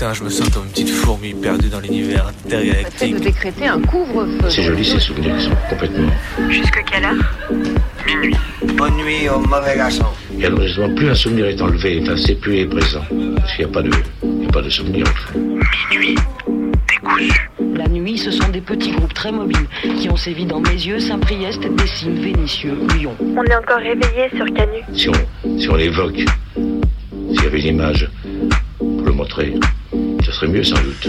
Putain, je me sens comme une petite fourmi perdue dans l'univers intergalactique. de décréter un couvre-feu. C'est joli ces souvenirs qui sont complètement. Jusque quelle heure? Minuit. Bonne nuit au mauvais garçon. Et alors justement, plus un souvenir est enlevé, enfin, c'est plus est présent. Parce qu'il n'y a pas de, il y a pas de souvenir au fond. Minuit. Décousu. La nuit, ce sont des petits groupes très mobiles qui ont sévi dans Mézieux, Saint-Priest, Dessines, Vénissieux, Lyon. On est encore réveillé sur Canu. Si on, si on l'évoque, s'il y avait une image pour le montrer, serait mieux sans doute.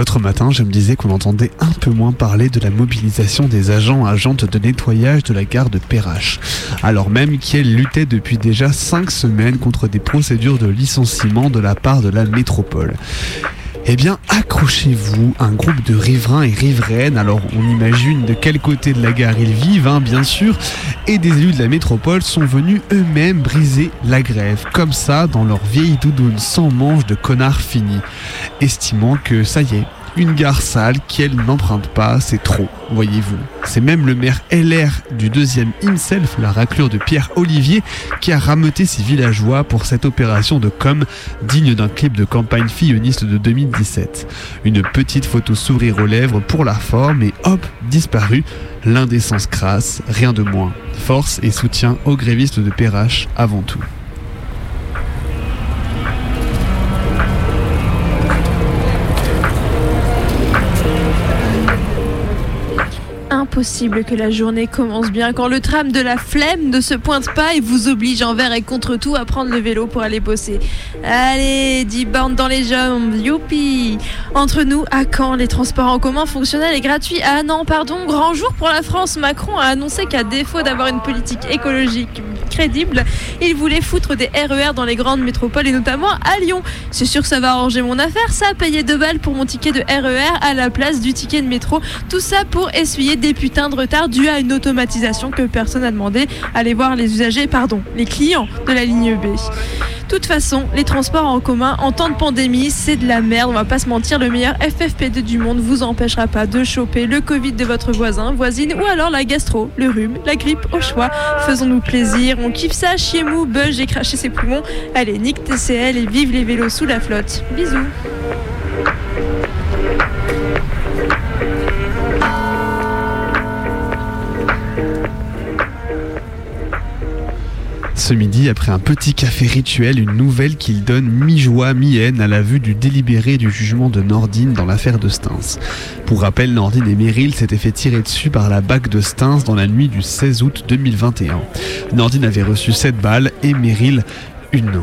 L'autre matin, je me disais qu'on entendait un peu moins parler de la mobilisation des agents agentes de nettoyage de la gare de Perrache, alors même qu'elle luttait depuis déjà 5 semaines contre des procédures de licenciement de la part de la métropole. Eh bien, accrochez-vous, un groupe de riverains et riveraines, alors on imagine de quel côté de la gare ils vivent, hein, bien sûr, et des élus de la métropole sont venus eux-mêmes briser la grève, comme ça, dans leur vieille doudoune sans manche de connard fini, estimant que ça y est, une gare sale qu'elle n'emprunte pas, c'est trop, voyez-vous. C'est même le maire LR du deuxième himself, la raclure de Pierre Olivier, qui a rameuté ses villageois pour cette opération de com digne d'un clip de campagne filloniste de 2017. Une petite photo sourire aux lèvres pour la forme et hop, disparu, l'indécence crasse, rien de moins. Force et soutien aux grévistes de Perrache avant tout. Impossible que la journée commence bien quand le tram de la flemme ne se pointe pas et vous oblige envers et contre tout à prendre le vélo pour aller bosser. Allez, 10 bornes dans les jambes, youpi Entre nous, à quand les transports en commun fonctionnels et gratuits Ah non, pardon, grand jour pour la France. Macron a annoncé qu'à défaut d'avoir une politique écologique crédible, il voulait foutre des RER dans les grandes métropoles et notamment à Lyon. C'est sûr que ça va arranger mon affaire, ça, payer 2 balles pour mon ticket de RER à la place du ticket de métro. Tout ça pour essuyer des putains de retards dus à une automatisation que personne n'a demandé. Allez voir les usagers, pardon, les clients de la ligne B. De toute façon, les transports en commun en temps de pandémie, c'est de la merde, on va pas se mentir, le meilleur FFP2 du monde vous empêchera pas de choper le Covid de votre voisin, voisine ou alors la gastro, le rhume, la grippe au choix. Faisons-nous plaisir, on kiffe ça, chier mou, buzz, j'ai craché ses poumons. Allez, nique TCL et vive les vélos sous la flotte. Bisous. Ce midi, après un petit café rituel, une nouvelle qu'il donne mi-joie, mi-haine à la vue du délibéré du jugement de Nordine dans l'affaire de Stins. Pour rappel, Nordine et Meryl s'étaient fait tirer dessus par la BAC de Stins dans la nuit du 16 août 2021. Nordine avait reçu 7 balles et Meryl une.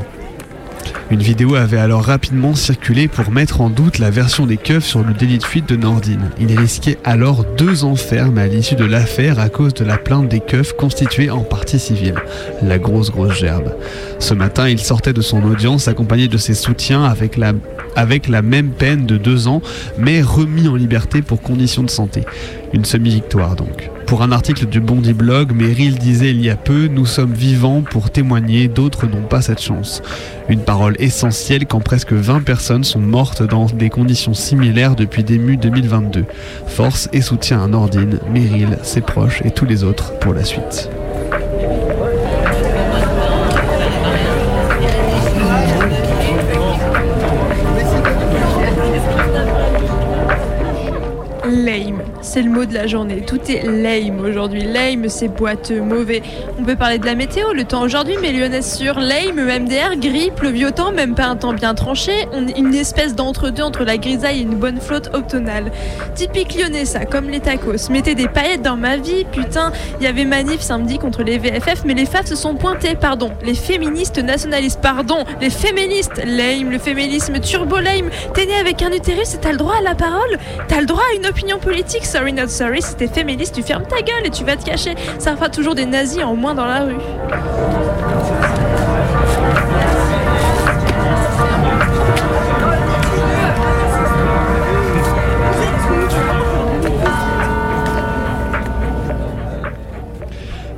Une vidéo avait alors rapidement circulé pour mettre en doute la version des keufs sur le délit de fuite de Nordine. Il risquait alors deux ans ferme à l'issue de l'affaire à cause de la plainte des keufs constituée en partie civile. La grosse grosse gerbe. Ce matin, il sortait de son audience accompagné de ses soutiens avec la, avec la même peine de deux ans, mais remis en liberté pour conditions de santé. Une semi-victoire donc. Pour un article du Bondi Blog, Meryl disait il y a peu Nous sommes vivants pour témoigner, d'autres n'ont pas cette chance. Une parole essentielle quand presque 20 personnes sont mortes dans des conditions similaires depuis début 2022. Force et soutien à Nordine, Meryl, ses proches et tous les autres pour la suite. C'est le mot de la journée. Tout est lame aujourd'hui. Lame, c'est boiteux, mauvais. On peut parler de la météo, le temps aujourd'hui, mais lyonnais sur lame, MDR, gris, pleuvieux temps, même pas un temps bien tranché. Une espèce d'entre-deux entre la grisaille et une bonne flotte automnale. Typique lyonnais, ça, comme les tacos. Mettez des paillettes dans ma vie, putain. Il y avait manif samedi contre les VFF, mais les FAF se sont pointés, pardon. Les féministes nationalistes, pardon. Les féministes, lame, le féminisme turbo lame. T'es né avec un utérus et t'as le droit à la parole? T'as le droit à une opinion politique Sorry not sorry, si t'es féministe, tu fermes ta gueule et tu vas te cacher. Ça fera toujours des nazis en moins dans la rue.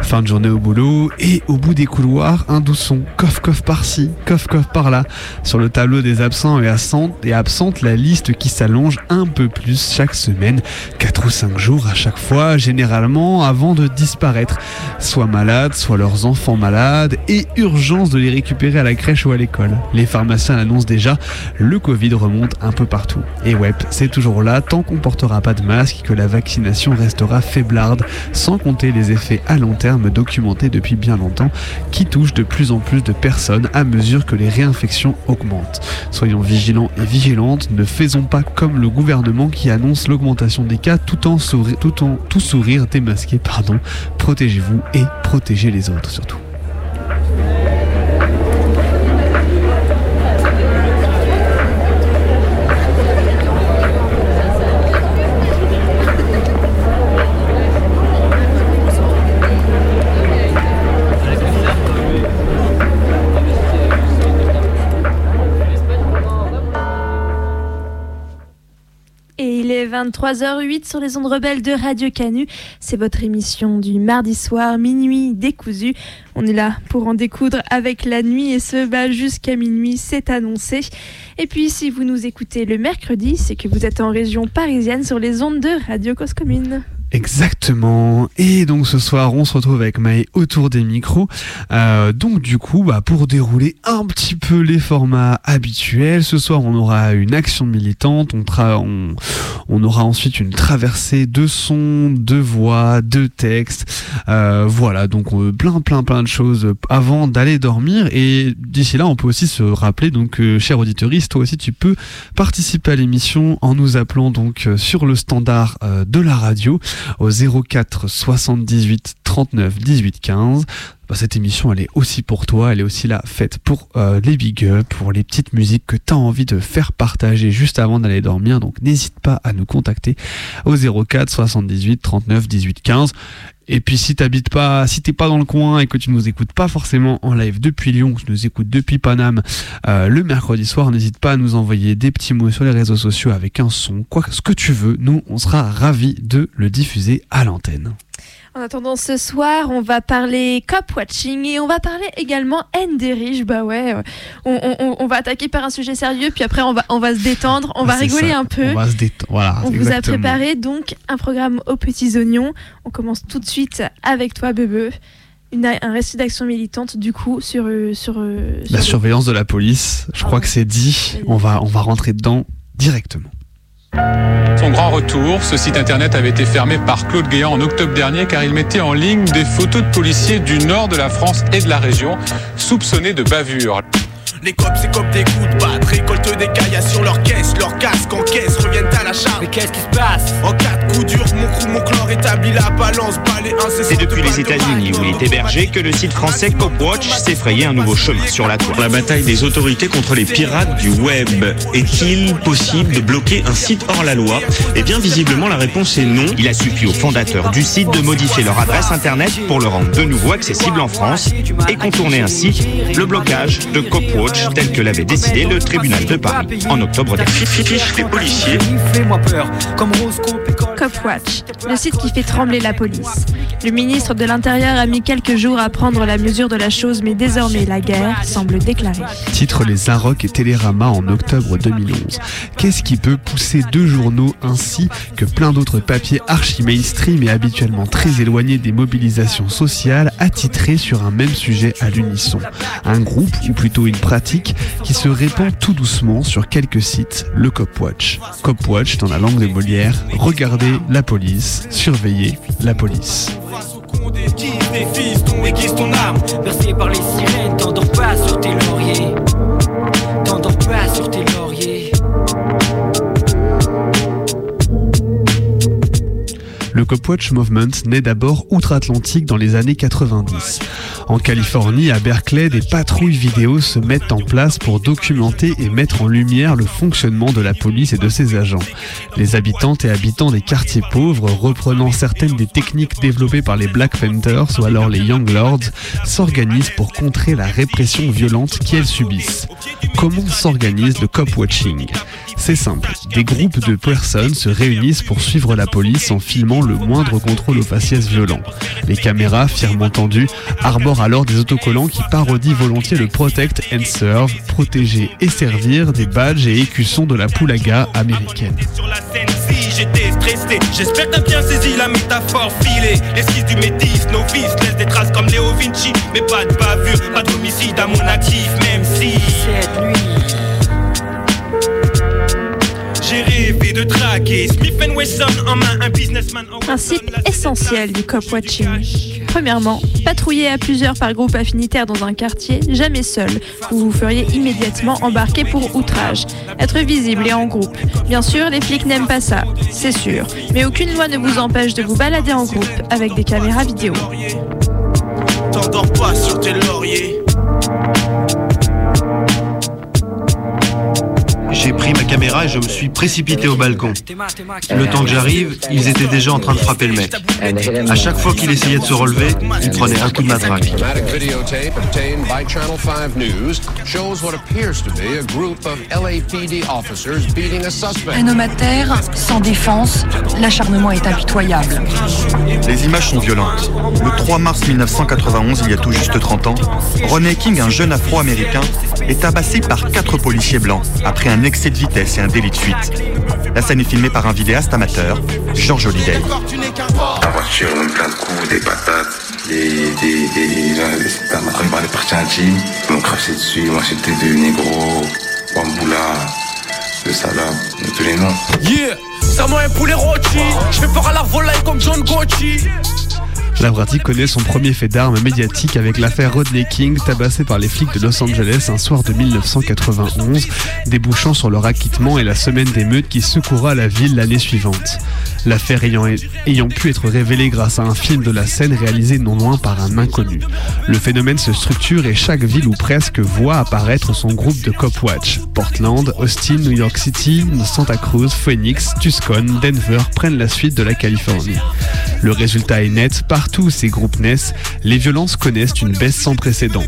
Fin de journée au boulot et au bout des couloirs, un doux son, coff coff par-ci, coff coff par-là. Sur le tableau des absents et absentes, et absentes, la liste qui s'allonge un peu plus chaque semaine, 4 ou 5 jours à chaque fois, généralement avant de disparaître. Soit malades, soit leurs enfants malades et urgence de les récupérer à la crèche ou à l'école. Les pharmaciens l'annoncent déjà, le Covid remonte un peu partout. Et ouais, c'est toujours là tant qu'on portera pas de masque que la vaccination restera faiblarde, sans compter les effets à long terme documenté depuis bien longtemps qui touche de plus en plus de personnes à mesure que les réinfections augmentent. Soyons vigilants et vigilantes, ne faisons pas comme le gouvernement qui annonce l'augmentation des cas tout en, sourire, tout en tout sourire démasqué. Pardon. Protégez-vous et protégez les autres surtout. 23h08 sur les ondes rebelles de Radio Canu. C'est votre émission du mardi soir, minuit décousu. On est là pour en découdre avec la nuit et ce bal jusqu'à minuit, c'est annoncé. Et puis si vous nous écoutez le mercredi, c'est que vous êtes en région parisienne sur les ondes de Radio Cause Commune. Exactement. Et donc ce soir, on se retrouve avec Maë autour des micros. Euh, donc du coup, bah, pour dérouler un petit peu les formats habituels, ce soir, on aura une action militante. On, aura ensuite une traversée de sons, de voix, de textes. Euh, voilà, donc euh, plein, plein, plein de choses avant d'aller dormir. Et d'ici là, on peut aussi se rappeler, donc, euh, cher auditoriste, toi aussi, tu peux participer à l'émission en nous appelant donc euh, sur le standard euh, de la radio au 04 78 39 18 15. Bah, cette émission, elle est aussi pour toi, elle est aussi là faite pour euh, les big up, pour les petites musiques que tu as envie de faire partager juste avant d'aller dormir. Donc n'hésite pas à nous contacter au 04 78 39 18 15. Et puis si t'habites pas, si t'es pas dans le coin et que tu nous écoutes pas forcément en live depuis Lyon, que tu nous écoutes depuis Paname euh, le mercredi soir, n'hésite pas à nous envoyer des petits mots sur les réseaux sociaux avec un son, quoi ce que tu veux. Nous, on sera ravis de le diffuser à l'antenne. En attendant ce soir, on va parler cop watching et on va parler également haine des riches. Bah ouais, on, on, on, va attaquer par un sujet sérieux, puis après on va, on va se détendre, on va rigoler ça. un peu. On va se détendre. Voilà, on exactement. vous a préparé donc un programme aux petits oignons. On commence tout de suite avec toi, Bebe. Une, un récit d'action militante du coup sur, euh, sur, sur la surveillance de la police. Je Ah crois que c'est dit. On va, on va rentrer dedans directement. Son grand retour, ce site internet avait été fermé par Claude Guéant en octobre dernier car il mettait en ligne des photos de policiers du nord de la France et de la région soupçonnés de bavure. Les cops, c'est comme des coups de batte, récoltent des caillasses sur leur caisse, leur casque en caisse reviennent à la charge. Mais qu'est-ce qui se passe En cas de coup dur, mon crew, mon clan établit la balance, balai incessant. C'est depuis les États-Unis où il est hébergé que le site français Copwatch s'est frayé un nouveau chemin sur la toile. La bataille des autorités contre les pirates du web. Est-il possible de bloquer un site hors la loi? Eh bien, visiblement, la réponse est non. Il a suffi aux fondateurs du site de modifier leur adresse internet pour le rendre de nouveau accessible en France et contourner ainsi le blocage de Copwatch tel que l'avait décidé le tribunal de Paris en octobre dernier. Fiche les policiers. Copwatch, le site qui fait trembler la police. Le ministre de l'Intérieur a mis quelques jours à prendre la mesure de la chose, mais désormais la guerre semble déclarée. Titre Les Inrocks et Télérama en octobre 2011. Qu'est-ce qui peut pousser deux journaux ainsi que plein d'autres papiers archi mainstream et habituellement très éloignés des mobilisations sociales à titrer sur un même sujet à l'unisson? Un groupe, ou plutôt une pratique, qui se répand tout doucement sur quelques sites, le Copwatch. Copwatch, dans la langue de Molière, regardez La police, surveiller la police. Le Copwatch Movement naît d'abord outre-Atlantique dans les années 90. En Californie, à Berkeley, des patrouilles vidéo se mettent en place pour documenter et mettre en lumière le fonctionnement de la police et de ses agents. Les habitantes et habitants des quartiers pauvres, reprenant certaines des techniques développées par les Black Panthers ou alors les Young Lords, s'organisent pour contrer la répression violente qu'elles subissent. Comment s'organise le cop watching c'est simple, des groupes de personnes se réunissent pour suivre la police en filmant le moindre contrôle au faciès violent. Les caméras, firmes entendues, arborent alors des autocollants qui parodient volontiers le Protect and Serve, protéger et servir des badges et écussons de la poulaga américaine. j'étais stressé. J'espère que t'as bien saisi la métaphore filée. L'esquisse du métis, novice, laisse des traces comme Léo Vinci. Mais pas de bavure, pas d'homicide à mon actif, même si. Cette nuit. Rêvé de traquer Smith Wesson en main, un businessman en essentiel du cop watching. Premièrement, patrouiller à plusieurs par groupe affinitaire dans un quartier, jamais seul. Vous vous feriez immédiatement embarquer pour outrage. Être visible et en groupe. Bien sûr, les flics n'aiment pas ça, c'est sûr. Mais aucune loi ne vous empêche de vous balader en groupe avec des caméras vidéo. T'endors pas sur tes lauriers. J'ai pris ma caméra et je me suis précipité au balcon. Le temps que j'arrive, ils étaient déjà en train de frapper le mec. À chaque fois qu'il essayait de se relever, il prenait un coup de matraque. Un homme à terre, sans défense, l'acharnement est impitoyable. Les images sont violentes. Le 3 mars 1991, il y a tout juste 30 ans, René King, un jeune afro-américain, est tabassé par quatre policiers blancs après un excès de vitesse et un délit de fuite. La scène est filmée par un vidéaste amateur, George Holiday. La voiture, on plein de coups, des patates, des, des, des, des, intimes. Ils m'ont craché dessus, moi c'était de Negro, Wamboula, de Salah, tous les noms. Yeah, ça m'a un poulet rôti, je fais peur à la volaille comme John Gotti. La connaît son premier fait d'armes médiatique avec l'affaire Rodney King, tabassé par les flics de Los Angeles un soir de 1991, débouchant sur leur acquittement et la semaine d'émeute qui secoura la ville l'année suivante. L'affaire ayant, pu être révélée grâce à un film de la scène réalisé non loin par un inconnu. Le phénomène se structure et chaque ville ou presque voit apparaître son groupe de cop watch. Portland, Austin, New York City, Santa Cruz, Phoenix, Tucson, Denver prennent la suite de la Californie. Le résultat est net, partout où ces groupes naissent, les violences connaissent une baisse sans précédent.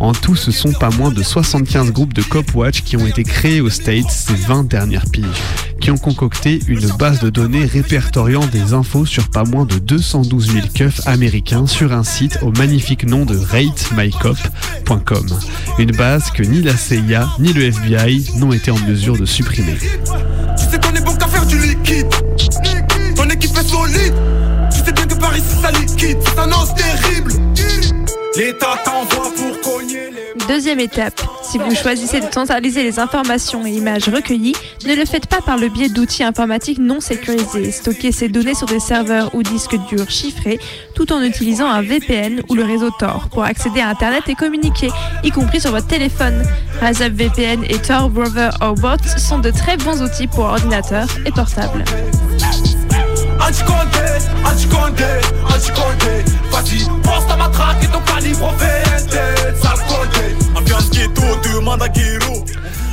En tout, ce sont pas moins de 75 groupes de cop watch qui ont été créés aux States ces 20 dernières piges, qui ont concocté une base de données répertoriant des infos sur pas moins de 212 000 keufs américains sur un site au magnifique nom de ratemycop.com. Une base que ni la CIA ni le FBI n'ont été en mesure de supprimer. Liquide. Terrible. L'État t'envoie pour cogner. Deuxième étape, si vous choisissez de centraliser les informations et images recueillies, ne le faites pas par le biais d'outils informatiques non sécurisés. Stockez ces données sur des serveurs ou disques durs chiffrés tout en utilisant un VPN ou le réseau Tor pour accéder à Internet et communiquer, y compris sur votre téléphone. RaseUp VPN et Tor Browser or Bot sont de très bons outils pour ordinateur et portable.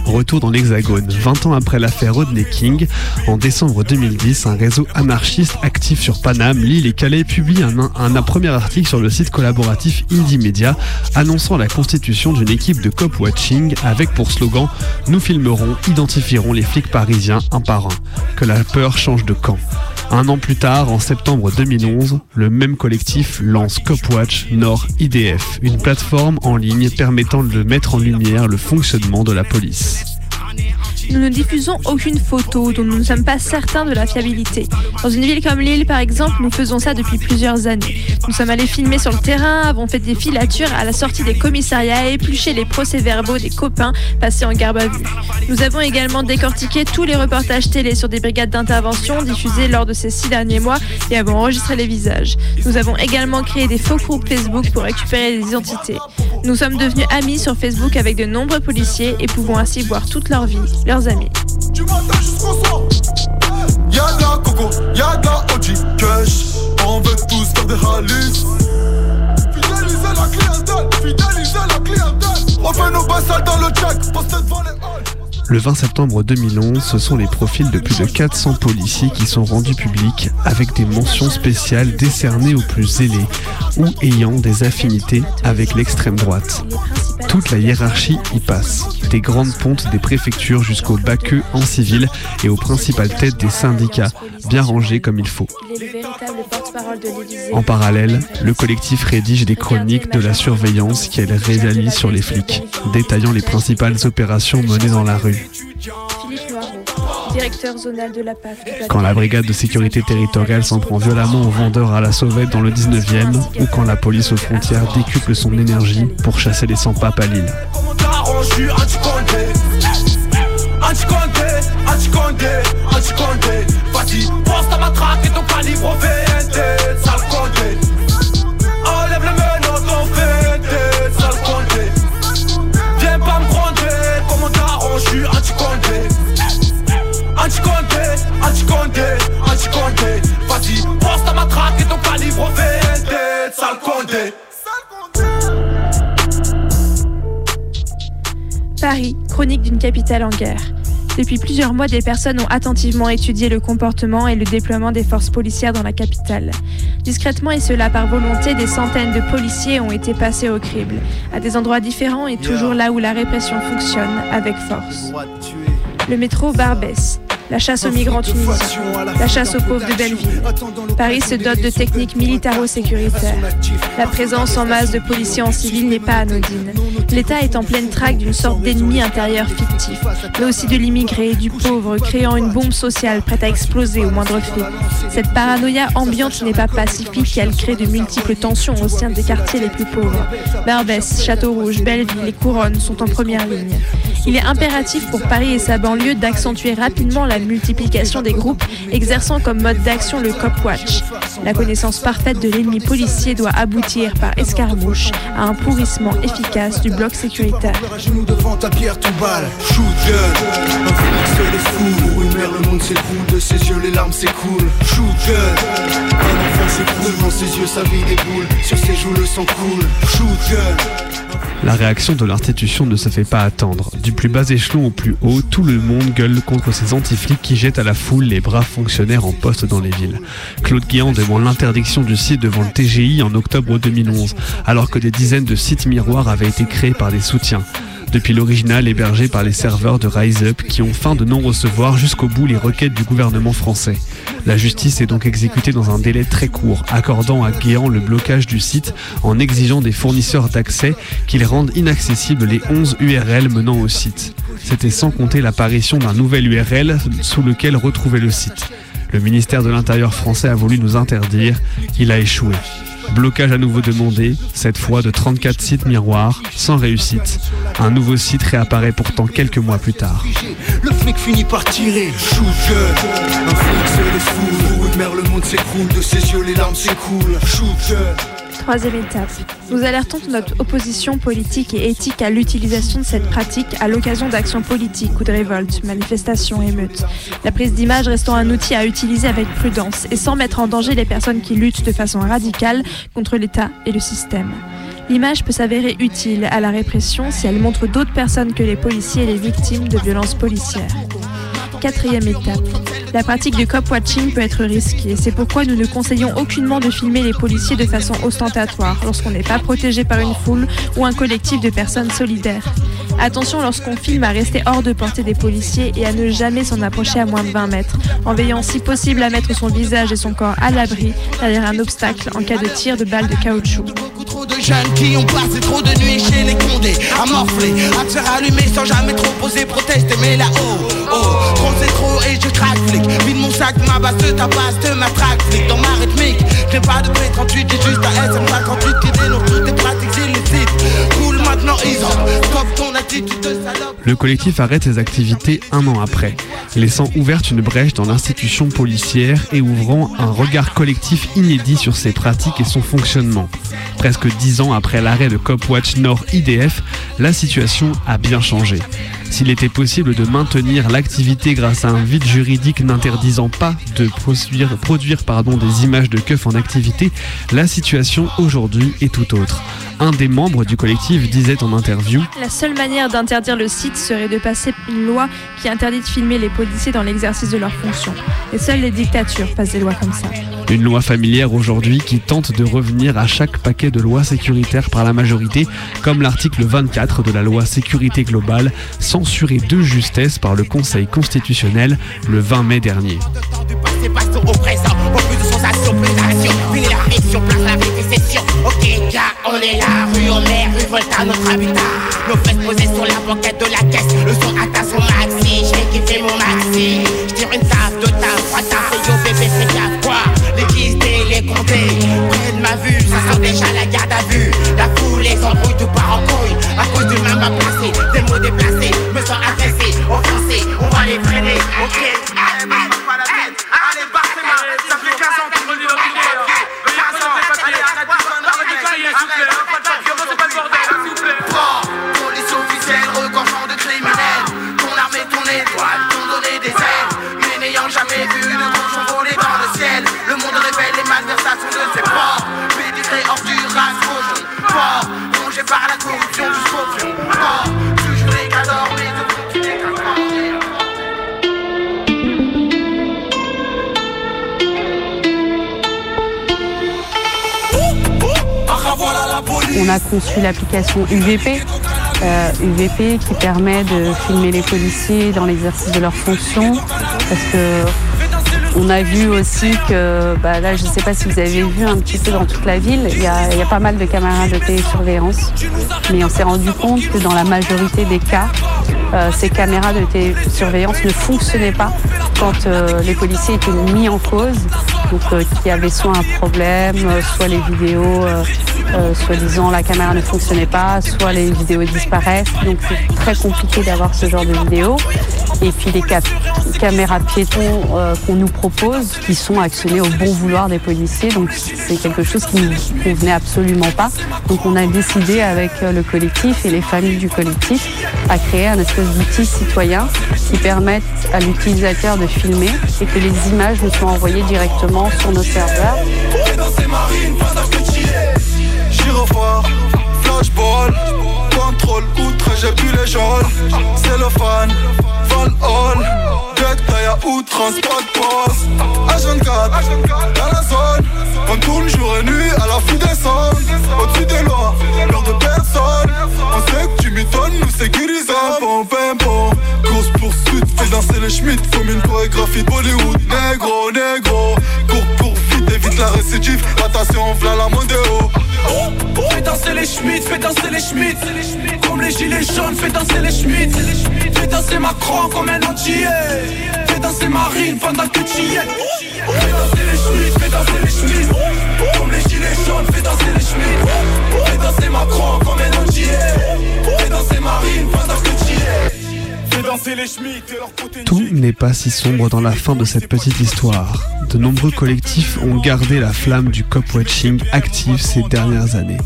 Retour dans l'Hexagone. 20 ans après l'affaire Rodney King, en décembre 2010, un réseau anarchiste actif sur Paname, Lille et Calais publie un, un, un premier article sur le site collaboratif Indie Media annonçant la constitution d'une équipe de cop watching avec pour slogan Nous filmerons, identifierons les flics parisiens un par un. Que la peur change de camp. Un an plus tard, en septembre 2011, le même collectif lance Copwatch Nord IDF, une plateforme en ligne permettant de mettre en lumière le fonctionnement de la police. Nous ne diffusons aucune photo dont nous ne sommes pas certains de la fiabilité. Dans une ville comme Lille, par exemple, nous faisons ça depuis plusieurs années. Nous sommes allés filmer sur le terrain, avons fait des filatures à la sortie des commissariats épluché les procès-verbaux des copains passés en garde à vue. Nous avons également décortiqué tous les reportages télé sur des brigades d'intervention diffusés lors de ces six derniers mois et avons enregistré les visages. Nous avons également créé des faux groupes Facebook pour récupérer les identités. Nous sommes devenus amis sur Facebook avec de nombreux policiers et pouvons ainsi voir toute leur vie, leurs amis. Du matin jusqu'au soir. Y'a de la coco, y'a de la OG cash. On veut tous faire des rallyes. Fidéliser la clientèle, fidéliser la clientèle. On fait nos bassales dans le check, postés devant les halls. Le 20 septembre 2011, ce sont les profils de plus de 400 policiers qui sont rendus publics avec des mentions spéciales décernées aux plus zélés ou ayant des affinités avec l'extrême droite. Toute la hiérarchie y passe, des grandes pontes des préfectures jusqu'aux baqueux en civil et aux principales têtes des syndicats, bien rangés comme il faut. En parallèle, le collectif rédige des chroniques de la surveillance qu'elle réalise sur les flics, détaillant les principales opérations menées dans la rue. Philippe Loireau, directeur zonal de la PAF. du Pas-de-Calais. Quand la brigade de sécurité territoriale s'en prend violemment aux vendeurs à la sauvette dans le 19e, ou quand la police aux frontières décuple son énergie pour chasser les sans-papes à Lille. Chronique d'une capitale en guerre. Depuis plusieurs mois, des personnes ont attentivement étudié le comportement et le déploiement des forces policières dans la capitale. Discrètement et cela par volonté, des centaines de policiers ont été passés au crible, à des endroits différents et toujours là où la répression fonctionne, avec force. Le métro Barbès, la chasse aux migrants tunisiens, la chasse aux pauvres de Belleville. Paris se dote de techniques militaro-sécuritaires. La présence en masse de policiers en civil n'est pas anodine. L'État est en pleine traque d'une sorte d'ennemi intérieur fictif, mais aussi de l'immigré, du pauvre, créant une bombe sociale prête à exploser au moindre fait. Cette paranoïa ambiante n'est pas pacifique et elle crée de multiples tensions au sein des quartiers les plus pauvres. Barbès, Château-Rouge, Belleville et Couronne sont en première ligne. Il est impératif pour Paris et sa banlieue d'accentuer rapidement la multiplication des groupes exerçant comme mode d'action le Cop Watch. La connaissance parfaite de l'ennemi policier doit aboutir par escarmouche à un pourrissement efficace du bloc sécuritaire. à genoux devant ta pierre, ton balle. Shoot gun, un phénix les fous. Pour une mère, le monde s'écoule. De ses yeux, les larmes s'écoulent. Shoot gun, un enfant s'écroule. Devant ses yeux, sa vie déboule. Sur ses joues, le sang coule. Shoot gun. La réaction de l'institution ne se fait pas attendre. Du plus bas échelon au plus haut, tout le monde gueule contre ces anti-flics qui jettent à la foule les braves fonctionnaires en poste dans les villes. Claude Guéant demande l'interdiction du site devant le TGI en octobre 2011, alors que des dizaines de sites miroirs avaient été créés par des soutiens. Depuis l'original hébergé par les serveurs de Rise Up qui ont faim de non recevoir jusqu'au bout les requêtes du gouvernement français. La justice est donc exécutée dans un délai très court, accordant à Guéant le blocage du site en exigeant des fournisseurs d'accès qu'ils rendent inaccessibles les 11 URL menant au site. C'était sans compter l'apparition d'un nouvel URL sous lequel retrouver le site. Le ministère de l'Intérieur français a voulu nous interdire, il a échoué. Blocage à nouveau demandé, cette fois de 34 sites miroirs, sans réussite. Un nouveau site réapparaît pourtant quelques mois plus tard. Le flic finit par tirer. Monde s'écroule. De ses yeux, les larmes s'écoulent. Troisième étape. Nous alertons notre opposition politique et éthique à l'utilisation de cette pratique à l'occasion d'actions politiques ou de révoltes, manifestations, émeutes. La prise d'image restant un outil à utiliser avec prudence et sans mettre en danger les personnes qui luttent de façon radicale contre l'État et le système. L'image peut s'avérer utile à la répression si elle montre d'autres personnes que les policiers et les victimes de violences policières. Quatrième étape. La pratique du cop-watching peut être risquée. C'est pourquoi nous ne conseillons aucunement de filmer les policiers de façon ostentatoire lorsqu'on n'est pas protégé par une foule ou un collectif de personnes solidaires. Attention lorsqu'on filme à rester hors de portée des policiers et à ne jamais s'en approcher à moins de 20 mètres, en veillant si possible à mettre son visage et son corps à l'abri derrière un obstacle en cas de tir de balles de caoutchouc. Trop de jeunes qui ont passé trop de nuits chez les condés À morfler, à se faire allumer sans jamais trop poser protester Mais là-haut, oh, trop c'est trop et je craque flic. Vide mon sac, ma basse, ta basse, de ma traque flic. Dans ma rythmique, j'ai pas de P38, j'ai juste un SM38 Qui dénonce toutes Le collectif arrête ses activités un an après, laissant ouverte une brèche dans l'institution policière et ouvrant un regard collectif inédit sur ses pratiques et son fonctionnement. Presque dix ans après l'arrêt de Copwatch Nord IDF, la situation a bien changé. S'il était possible de maintenir l'activité grâce à un vide juridique n'interdisant pas de produire, produire pardon, des images de keuf en activité, la situation aujourd'hui est tout autre. Un des membres du collectif disait en interview La seule manière d'interdire le site serait de passer une loi qui interdit de filmer les policiers dans l'exercice de leurs fonctions. Et seules les dictatures passent des lois comme ça. Une loi familière aujourd'hui qui tente de revenir à chaque paquet de lois sécuritaires par la majorité, comme l'article 24 de la loi sécurité globale, censuré de justesse par le Conseil constitutionnel le 20 mai dernier. On est la rue, on est rue, Volta, notre habitat. Nos fesses posées sur la banquette de la caisse Le son atteint son maxi, je vais kiffer mon maxi. Je tire une table, deux tables, trois tables. Et yo bébé, c'est gaffe, quoi? Les guistés, les comptés Près de ma vue, ça sent déjà la garde à vue. La foule, les embrouilles, tout part en couille. À cause du même à placer, des mots déplacés Me sens agressé, offensé, on va les freiner Ok, Police officielle, regorgeant de criminels Ton armée, ton étoile, t'ont donné des ailes Mais n'ayant jamais vu de cochon voler dans le ciel Le monde révèle les malversations de ses ports Pédigré, ordure, race, cochon, porc Rongé par la corruption jusqu'au fond Porc, On a conçu l'application UVP, euh, UVP qui permet de filmer les policiers dans l'exercice de leurs fonctions. Parce que on a vu aussi que, bah là je ne sais pas si vous avez vu un petit peu dans toute la ville, il y a, pas mal de caméras de télésurveillance. Mais on s'est rendu compte que dans la majorité des cas, euh, ces caméras de télésurveillance ne fonctionnaient pas quand euh, les policiers étaient mis en cause, donc euh, qu'il y avait soit un problème, euh, soit les vidéos, euh, soi-disant la caméra ne fonctionnait pas, soit les vidéos disparaissent, donc c'est très compliqué d'avoir ce genre de vidéos. Et puis les caméras piétons euh, qu'on nous propose, qui sont actionnées au bon vouloir des policiers, donc c'est quelque chose qui ne convenait absolument pas. Donc on a décidé avec euh, le collectif et les familles du collectif à créer un espèce d'outil citoyen qui permette à l'utilisateur de filmer et que les images nous soient envoyées directement sur nos serveurs. Flashball, contrôle, outre, j'ai plus les jaunes. Cellophane, Van Hall, Jack taille à outrance, pas de pause. H24, dans la zone, on tourne jour et nuit à la fou des sons. Au-dessus des lois, l'heure de personne. On sait que tu m'étonnes, nous sécurisons. Bon, bon, course poursuite, fais danser les schmitts comme une chorégraphie Bollywood. Négro, négro, cours pour évite la récidive. Attention, v'là la mondéo. Fais danser les schmitts, fais danser les schmitts Comme les gilets jaunes, fais danser les schmitts Fais danser Macron comme un entier Fais danser Marine pendant que tu y es. Fais danser les schmitts, fais danser les schmitts Comme les gilets jaunes, fais danser les schmitts Fais danser Macron comme un entier Fais danser Marine pendant que tu y es Tout n'est pas si sombre dans la fin de cette petite histoire. De nombreux collectifs ont gardé la flamme du cop-watching active ces dernières années.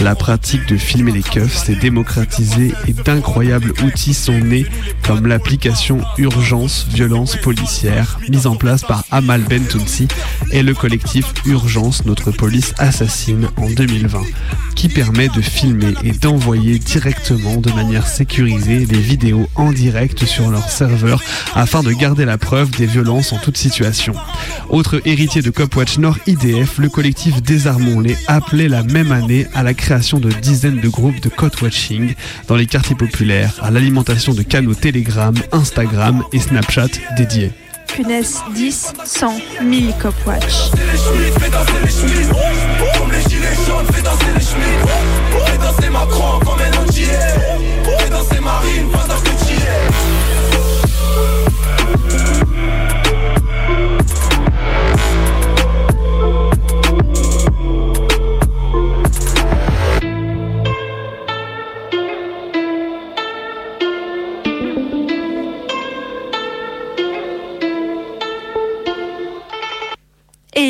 La pratique de filmer les keufs s'est démocratisée et d'incroyables outils sont nés comme l'application Urgence Violence Policière mise en place par Amal Bentounsi et le collectif Urgence Notre Police Assassine en 2020 qui permet de filmer et d'envoyer directement de manière sécurisée les vidéos en direct sur leur serveur afin de garder la preuve des violences en toute situation. Autre héritier de Copwatch Nord IDF, le collectif Désarmons-les appelait la même année à la création de dizaines de groupes de code-watching dans les quartiers populaires, à l'alimentation de canaux Telegram, Instagram et Snapchat dédiés. punaise, 10, 100, 1000 Copwatch. Fais danser les schmitts Comme les gilets jaunes, fais danser les schmitts Fais danser Macron comme un entier Fais danser Marine pendant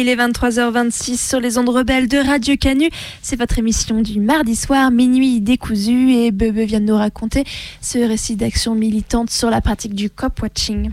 il est 23h26 sur les ondes rebelles de Radio Canu. C'est votre émission du mardi soir, minuit décousu. Et Bebe vient de nous raconter ce récit d'action militante sur la pratique du cop-watching.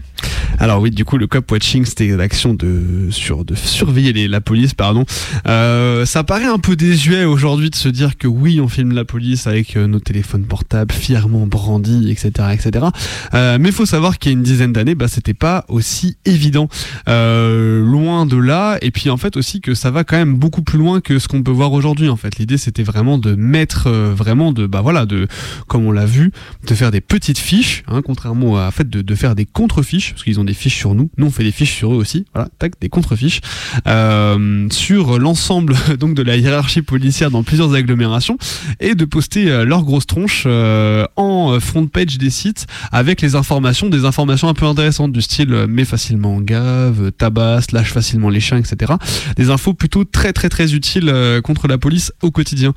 Alors oui, du coup, le cop watching, c'était l'action de, sur, de surveiller les- la police, pardon. Euh, ça paraît un peu désuet aujourd'hui de se dire que oui, on filme la police avec euh, nos téléphones portables fièrement brandis, etc., etc. Euh, mais faut savoir qu'il y a une dizaine d'années, bah, c'était pas aussi évident. Euh, loin de là, et puis en fait aussi que ça va quand même beaucoup plus loin que ce qu'on peut voir aujourd'hui. En fait, l'idée c'était vraiment de mettre, euh, vraiment de, bah voilà, de, comme on l'a vu, de faire des petites fiches, hein, contrairement à en fait de, de faire des contre-fiches, parce qu'ils ont des fiches sur nous. Nous, on fait des fiches sur eux aussi. Voilà, tac, des contre-fiches euh, sur l'ensemble donc de la hiérarchie policière dans plusieurs agglomérations et de poster euh, leurs grosses tronches euh, en front page des sites avec les informations, des informations un peu intéressantes du style met facilement en gave, tabasse, lâche facilement les chiens, etc. Des infos plutôt très très très utiles contre la police au quotidien.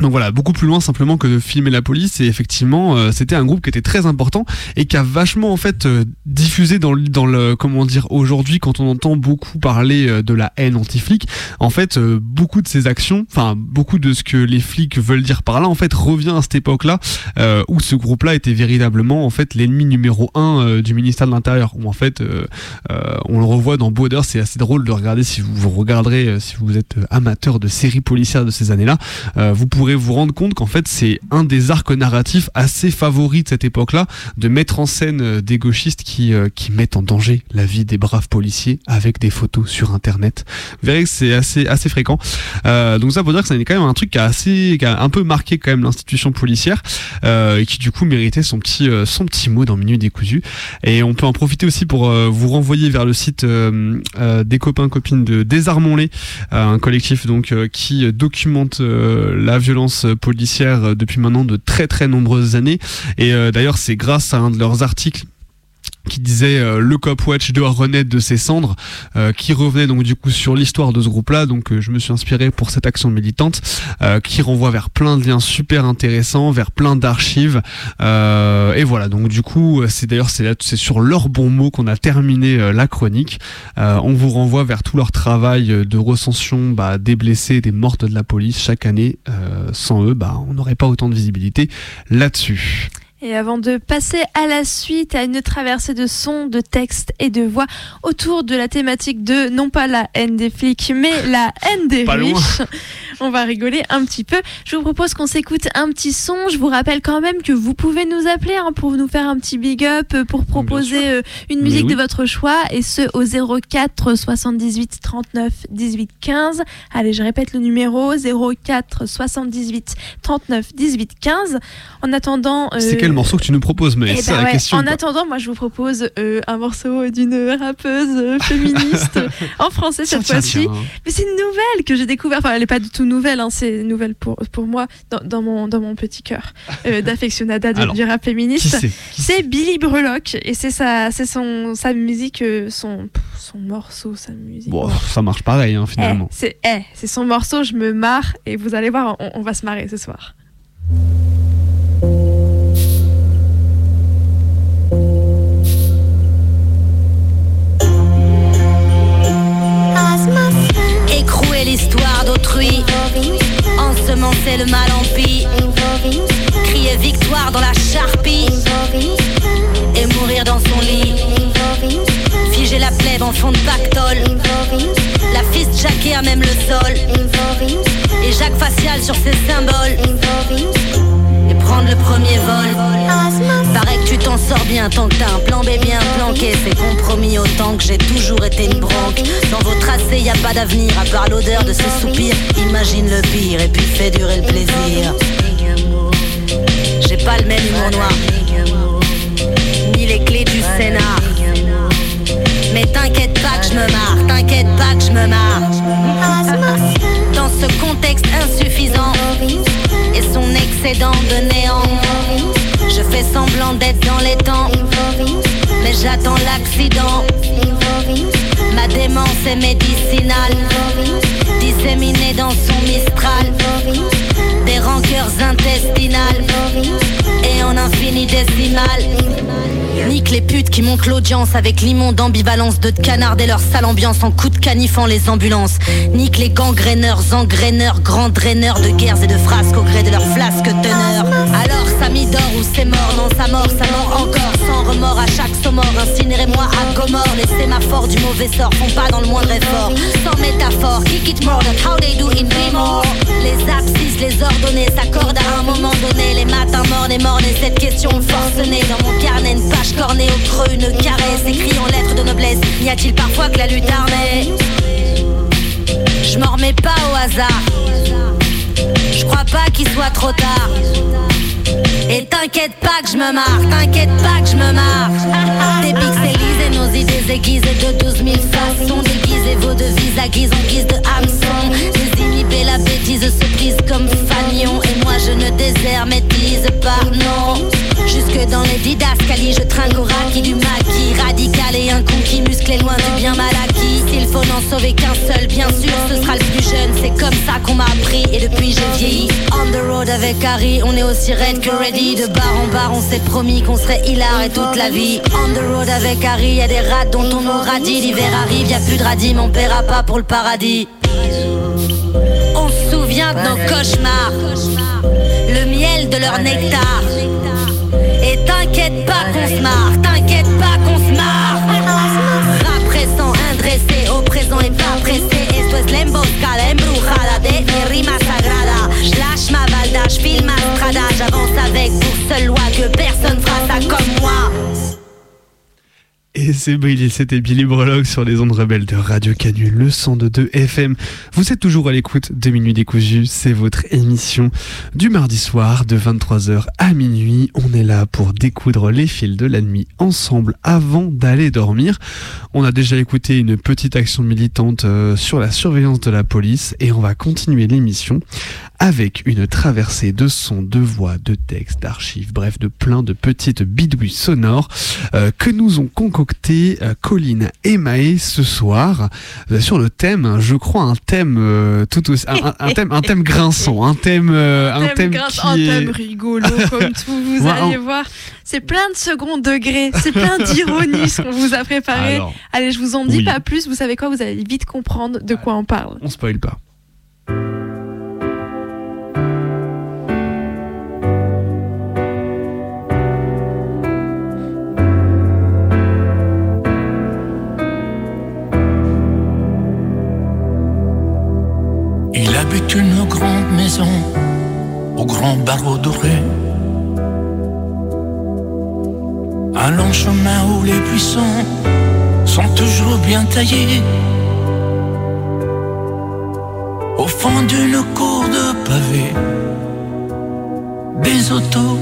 Donc voilà, beaucoup plus loin simplement que de filmer la police. Et effectivement, euh, c'était un groupe qui était très important et qui a vachement en fait euh, diffusé dans le, dans le comment dire aujourd'hui quand on entend beaucoup parler euh, de la haine anti-flic. En fait, euh, beaucoup de ces actions, enfin beaucoup de ce que les flics veulent dire par là, en fait revient à cette époque-là euh, où ce groupe-là était véritablement en fait l'ennemi numéro un euh, du ministère de l'Intérieur. Où en fait, on le revoit dans Border. C'est assez drôle de regarder si vous vous regarderez, si vous êtes amateur de séries policières de ces années-là, vous pourrez vous rendre compte qu'en fait c'est un des arcs narratifs assez favoris de cette époque-là, de mettre en scène euh, des gauchistes qui, euh, qui mettent en danger la vie des braves policiers avec des photos sur Internet. Vous verrez que c'est assez, assez fréquent. Euh, donc ça pour dire que c'est quand même un truc qui a, assez, qui a un peu marqué quand même l'institution policière euh, et qui du coup méritait son petit, euh, son petit mot dans Minuit décousu. Et on peut en profiter aussi pour euh, vous renvoyer vers le site des copains copines de Désarmons-les, un collectif donc qui documente la violence policière euh, depuis maintenant de très très nombreuses années. Et euh, d'ailleurs c'est grâce à un de leurs articles qui disait euh, le Cop Watch doit renaître de ses cendres, euh, qui revenait donc du coup sur l'histoire de ce groupe-là. Donc euh, je me suis inspiré pour cette action militante, euh, qui renvoie vers plein de liens super intéressants, vers plein d'archives. Euh, et voilà, donc du coup c'est d'ailleurs c'est c'est sur leurs bons mots qu'on a terminé la chronique. On vous renvoie vers tout leur travail de recension bah, des blessés, des mortes de la police chaque année. Sans eux, bah, on n'aurait pas autant de visibilité là-dessus. Et avant de passer à la suite, à une traversée de sons, de textes et de voix autour de la thématique de non pas la haine des flics, mais la haine des Pas loin. riches, on va rigoler un petit peu. Je vous propose qu'on s'écoute un petit son. Je vous rappelle quand même que vous pouvez nous appeler hein, pour nous faire un petit big up, euh, pour proposer euh, une musique oui. de votre choix, et ce au 04 78 39 18 15. Allez, je répète le numéro 04 78 39 18 15. En attendant. Euh, quel morceau que tu nous proposes, mais eh c'est ben la ouais, question. En attendant, moi je vous propose euh, un morceau d'une rappeuse euh, féministe en français cette fois-ci. tiens. Mais c'est une nouvelle que j'ai découvert. Enfin, elle n'est pas du tout nouvelle, hein, c'est une nouvelle pour, pour moi dans, dans mon, dans mon petit cœur euh, d'affectionnada du, rap féministe. c'est Billy Brelock et c'est sa, son, sa musique, euh, son, son morceau, sa musique. Bon, ça marche pareil hein, Eh, finalement. c'est eh, c'est son morceau, je me marre et vous allez voir, on, on va se marrer ce soir. Ensemencer le mal en pis, crier victoire dans la charpie, et mourir dans son lit, figer la plèbe en fond de pactole, la fiste jaquée à même le sol, et Jacques facial sur ses symboles, prendre le premier vol. Paraît que tu t'en sors bien tant que t'as un plan B bien planqué. C'est compromis autant que j'ai toujours été une branque. Dans vos tracés, y a pas d'avenir à part l'odeur de ce soupir. Imagine le pire et puis fais durer le plaisir. J'ai pas le même humour noir, ni les clés du Sénat. Mais t'inquiète pas que je me marre, t'inquiète pas que je me marre. Dans ce contexte insuffisant de néant. Je fais semblant d'être dans les temps, mais j'attends l'accident. Ma démence est médicinale, disséminée dans son mistral. Des rancœurs intestinales et en infinidécimal. Nique les putes qui montent l'audience avec l'immonde ambivalence de canard et leur sale ambiance en coup de canifant les ambulances. Nique les gangréneurs, engraineurs, grands draineurs de guerres et de frasques au gré de leur flasque teneur. Alors Samy dort ou c'est mort, non sa mort, ça mort encore, sans remords à chaque saumore. Incinérez-moi à Gomorre, les sémaphores du mauvais sort font pas dans le moindre effort. Sans métaphore, kick it more than how they do in more Les abscisses, les ordonnées s'accordent à un moment donné. Les matins morts, et cette question forcenée dans mon carnet, une page cornée au creux, une caresse écrit en lettres de noblesse. N'y a-t-il parfois que la lutte armée? Je m'en remets pas au hasard. Je crois pas qu'il soit trop tard. Et t'inquiète pas que je me marre, t'inquiète pas que je me marre. Dépixelisez nos idées aiguisées de 12 000 façons. Déguisez vos devises à guise en guise de hameçon. Désinhiber la bêtise se prise comme fanion. Et moi je ne désermétise pas, non. Jusque dans les didascalies, je trinque au qui du maquis. Radical et inconquis, musclé loin du bien mal acquis. S'il faut n'en sauver qu'un seul, bien sûr, ce sera le plus jeune. C'est comme ça qu'on m'a appris et depuis j'ai vieilli. On the road avec Harry, on est aussi raide que ready. De bar en bar, on s'est promis qu'on serait hilar et toute la vie. On the road avec Harry, y a des rats dont on nous radie. L'hiver arrive, y a plus de radis, mon père a pas pour le paradis. Nos cauchemars, le miel de leur nectar. Et t'inquiète pas qu'on se marre, t'inquiète pas qu'on se marre. Rap récent, indressé, au présent et pas pressé. Esto es la emboscada embrujada de mi rima sagrada. J'lâche ma balda, j'file ma strada. J'avance avec pour seule loi que personne fera ça comme moi. Et c'est brillé, c'était Billy Brologue sur les ondes rebelles de Radio Canu, le 102.2 FM. Vous êtes toujours à l'écoute de Minuit décousu, c'est votre émission du mardi soir de 23h à minuit. On est là pour découdre les fils de la nuit ensemble avant d'aller dormir. On a déjà écouté une petite action militante euh, sur la surveillance de la police et on va continuer l'émission avec une traversée de sons, de voix, de textes, d'archives, bref, de plein de petites bidouilles sonores euh, que nous ont concocté euh, Colline et Maë ce soir euh, sur le thème, je crois, un thème euh, tout aussi, un, thème, un thème grinçant, un thème, un thème un est- thème rigolo comme tout, vous Ouais, allez voir. C'est plein de second degré, c'est plein d'ironie ce qu'on vous a préparé. Alors, allez, je vous en dis oui. pas plus, vous savez quoi, vous allez vite comprendre de quoi on parle. On spoil pas. Il habite une grande maison au grand barreau doré. Un long chemin où les buissons sont toujours bien taillés. Au fond d'une cour de pavés, des autos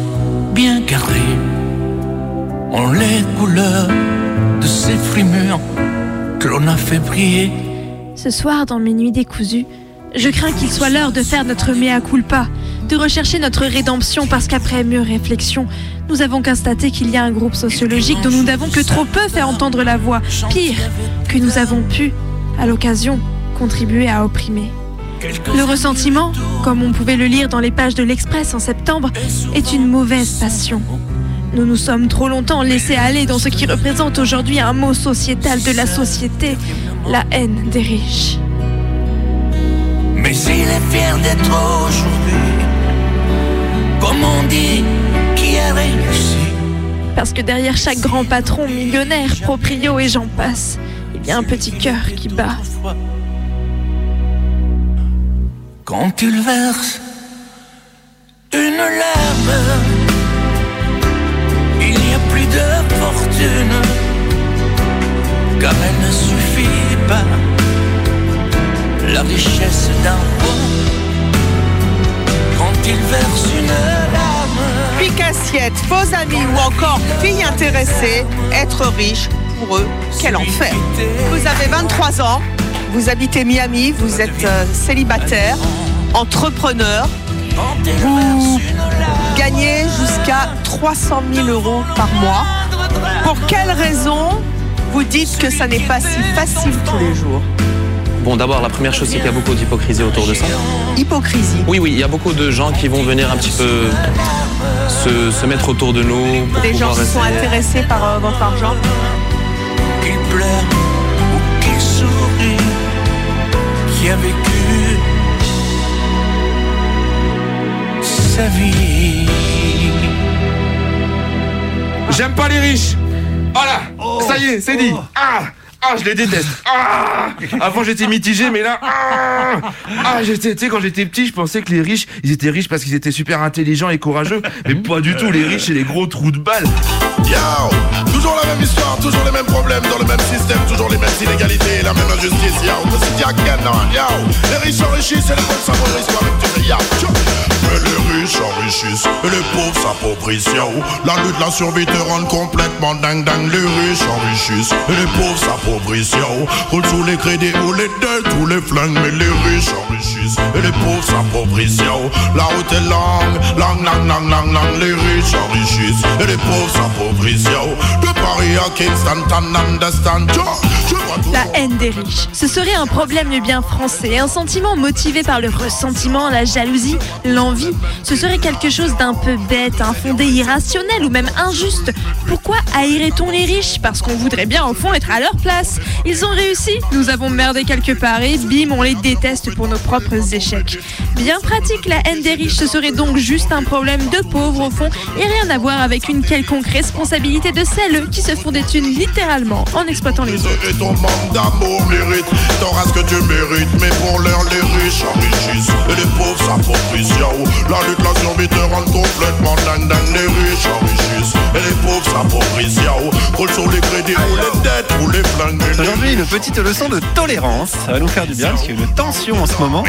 bien garées ont les couleurs de ces frimures que l'on a fait briller. Ce soir, dans mes nuits décousues, je crains qu'il soit l'heure de faire notre mea culpa, de rechercher notre rédemption parce qu'après mûre réflexion, nous avons constaté qu'il y a un groupe sociologique dont nous n'avons que trop peu fait entendre la voix. Pire, que nous avons pu, à l'occasion, contribuer à opprimer. Le ressentiment, comme on pouvait le lire dans les pages de l'Express en septembre, est une mauvaise passion. Nous nous sommes trop longtemps laissés aller dans ce qui représente aujourd'hui un mot sociétal de la société, la haine des riches. Mais il est fier d'être aujourd'hui, comme on dit, qui a réussi? Parce que derrière chaque grand patron, millionnaire, proprio et j'en passe, il y a un petit cœur qui bat. Quand il verse une larme, il n'y a plus de fortune, car elle ne suffit pas. La richesse d'un roi, quand il verse une larme. Pique faux amis ou encore filles intéressées, être riche, pour eux, quel enfer. Vous avez 23 ans, vous habitez Miami, vous êtes euh, célibataire, entrepreneur, vous gagner jusqu'à 300 000 euros par mois. Pour quelle raison vous dites que ça n'est pas si facile tous les jours? Bon, d'abord, la première chose, c'est qu'il y a beaucoup d'hypocrisie autour de ça. Hypocrisie. Oui, oui, il y a beaucoup de gens qui vont venir un petit peu se, se mettre autour de nous pour Des gens pouvoir qui sont intéressés par euh, votre argent Qu'il pleure ou qu'il sourit, qui a vécu sa vie. J'aime pas les riches. Voilà, ça y est, c'est dit. Ah, ah, je les déteste. Ah, avant j'étais mitigé, mais là, ah, ah j'étais, tu sais, quand j'étais petit, je pensais que les riches, ils étaient riches parce qu'ils étaient super intelligents et courageux, mais pas du tout. Les riches, c'est les gros trous de balles. Yo, toujours la même histoire, toujours les mêmes problèmes dans le même système, toujours les mêmes inégalités, la même injustice. Yo, yo. Les riches s'enrichissent et les pauvres s'appauvrissent, toi-même tu sais, yo. Les riches s'enrichissent et les pauvres s'appauvrissent. La lutte, la survie te rend complètement dingue, dingue. Les riches s'enrichissent et les pauvres s'appauvrissent. Roule sous les crédits ou les dettes ou les flingues, mais les riches s'enrichissent et les pauvres s'appauvrissent. La route est longue, longue, longue, longue, longue. Les riches s'enrichissent et les pauvres s'appauvrissent, La haine des riches. Ce serait un problème bien français, un sentiment motivé par le ressentiment, la jalousie, l'envie. Ce serait quelque chose d'un peu bête, infondé, irrationnel ou même injuste. Pourquoi haïrait-on les riches? Parce qu'on voudrait bien au fond être à leur place. Ils ont réussi, nous avons merdé quelque part et bim, on les déteste pour nos propres échecs. Bien pratique, la haine des riches, ce serait donc juste un problème de pauvres au fond et rien à voir avec une quelconque responsabilité de celles qui se font des thunes littéralement en exploitant les autres. Et ton manque d'amour mérite, t'auras ce que tu mérites. Mais pour l'heure, les riches s'enrichissent et les pauvres s'appauvrissent. Yo, la lutte, la survie te rend complètement dingue, dingue. Les riches s'enrichissent et les pauvres s'appauvrissent. Yo, roule sur les crédits ou les dettes ou les flingues. Aujourd'hui, une petite leçon de tolérance. Ça va nous faire du bien parce qu'il y a une tension en ce moment.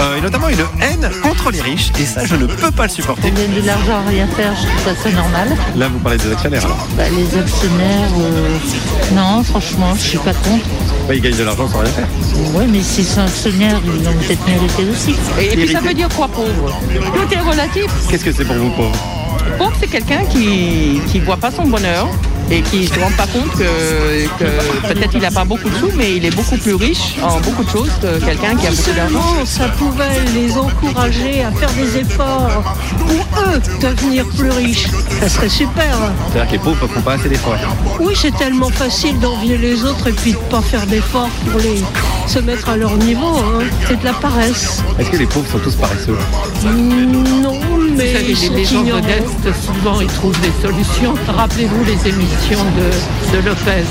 Euh, et notamment une haine contre les riches. Et ça, je ne peux pas le supporter. On gagne de l'argent à rien faire, je trouve ça c'est normal. Là, vous parlez des actionnaires alors. Bah, les actionnaires, euh, non, franchement, je suis pas contre. Bah, ils gagnent de l'argent sans rien faire. Oui, mais s'ils sont actionnaires, ils ont peut-être mérité aussi. Et puis, ça veut dire quoi pauvre? Tout est relatif. Qu'est-ce que c'est pour vous, pauvre? Pauvre, c'est quelqu'un qui qui voit pas son bonheur et qui se rend pas compte que, que peut-être il n'a pas beaucoup de sous, mais il est beaucoup plus riche en beaucoup de choses que quelqu'un qui a beaucoup d'argent. ça pouvait les encourager à faire des efforts pour eux devenir plus riches. Ça serait super. C'est-à-dire que les pauvres ne font pas assez d'efforts. Oui, c'est tellement facile d'envier les autres et puis de pas faire d'efforts pour les se mettre à leur niveau. hein. C'est de la paresse. Est-ce que les pauvres sont tous paresseux? Mm, Vous savez, sont les gens modestes, souvent, ils trouvent des solutions. Rappelez-vous les émissions de, de Lopez.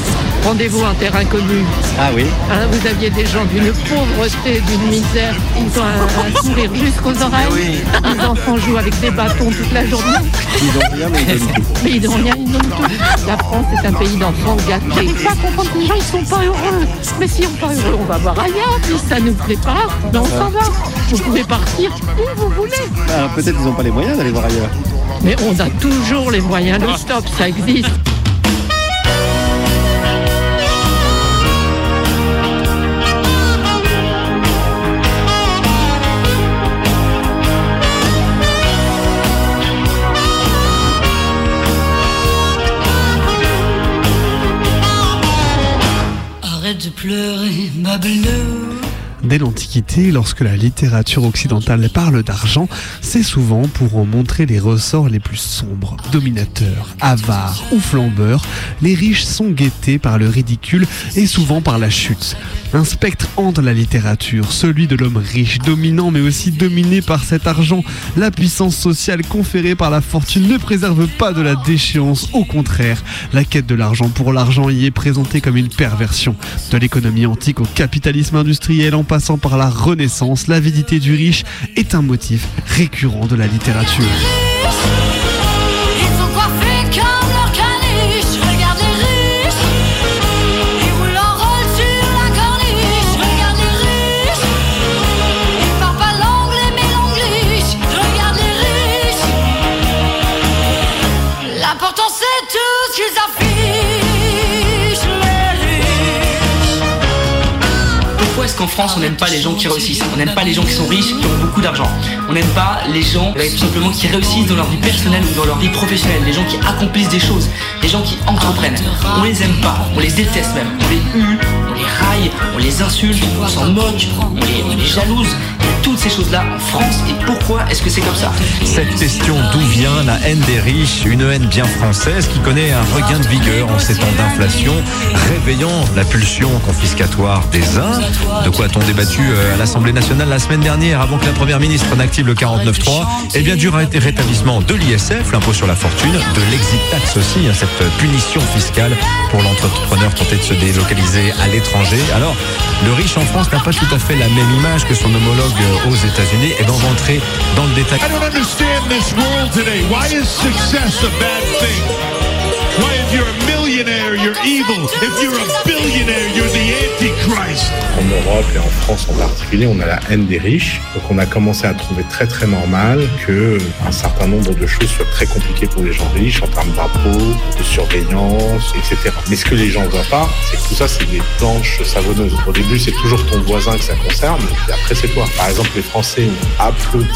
Rendez-vous en terrain connu. Ah oui Hein, vous aviez des gens d'une pauvreté, d'une misère. Ils ont un, un sourire jusqu'aux oreilles. Les enfants jouent avec des bâtons toute la journée. Ils ont rien, mais ils donnent tout. Mais ils n'ont rien, ils donnent tout. La France est un pays d'enfants gâtés. J'arrive pas à comprendre que les gens, ils sont pas heureux. Mais si on pas heureux, on va voir ailleurs. Puis ça nous plaît pas, mais on s'en va. Vous pouvez partir où vous voulez. Ah, Peut-être qu'ils n'ont pas les moyens d'aller voir ailleurs. Mais on a toujours les moyens de stop, ça existe. Arrête de pleurer, ma bleue. Dès l'Antiquité, lorsque la littérature occidentale parle d'argent, c'est souvent pour en montrer les ressorts les plus sombres. Dominateurs, avares ou flambeurs, les riches sont guettés par le ridicule et souvent par la chute. Un spectre hante la littérature, celui de l'homme riche, dominant mais aussi dominé par cet argent. La puissance sociale conférée par la fortune ne préserve pas de la déchéance, au contraire, la quête de l'argent pour l'argent y est présentée comme une perversion. De l'économie antique au capitalisme industriel en passant par la renaissance, l'avidité du riche est un motif récurrent de la littérature. Qu'en France, on n'aime pas les gens qui réussissent. On n'aime pas les gens qui sont riches, qui ont beaucoup d'argent. On n'aime pas les gens tout simplement qui réussissent dans leur vie personnelle ou dans leur vie professionnelle. Les gens qui accomplissent des choses. Les gens qui entreprennent. On les aime pas. On les déteste même. On les hue, on les raille, on les insulte, on s'en moque, on les, on jalouse. Toutes ces choses-là en France. Et pourquoi est-ce que c'est comme ça Cette question d'où vient la haine des riches, une haine bien française qui connaît un regain de vigueur en ces temps d'inflation, réveillant la pulsion confiscatoire des uns. De quoi a-t-on débattu euh, à l'Assemblée nationale la semaine dernière avant que la Première ministre n'active le 49.3 Eh bien, du ré- rétablissement de l'ISF, l'impôt sur la fortune, de l'exit tax aussi, hein, cette punition fiscale pour l'entrepreneur tenté de se délocaliser à l'étranger. Alors, le riche en France n'a pas tout à fait la même image que son homologue euh, aux États-Unis. Et ben, on va entrer dans le détail. I En Europe et en France en particulier, on a la haine des riches. Donc on a commencé à trouver très très normal que un certain nombre de choses soient très compliquées pour les gens riches en termes d'impôts, de surveillance, etc. Mais ce que les gens voient pas, c'est que tout ça c'est des planches savonneuses. Au début c'est toujours ton voisin que ça concerne, et après c'est toi. Par exemple les Français ont applaudi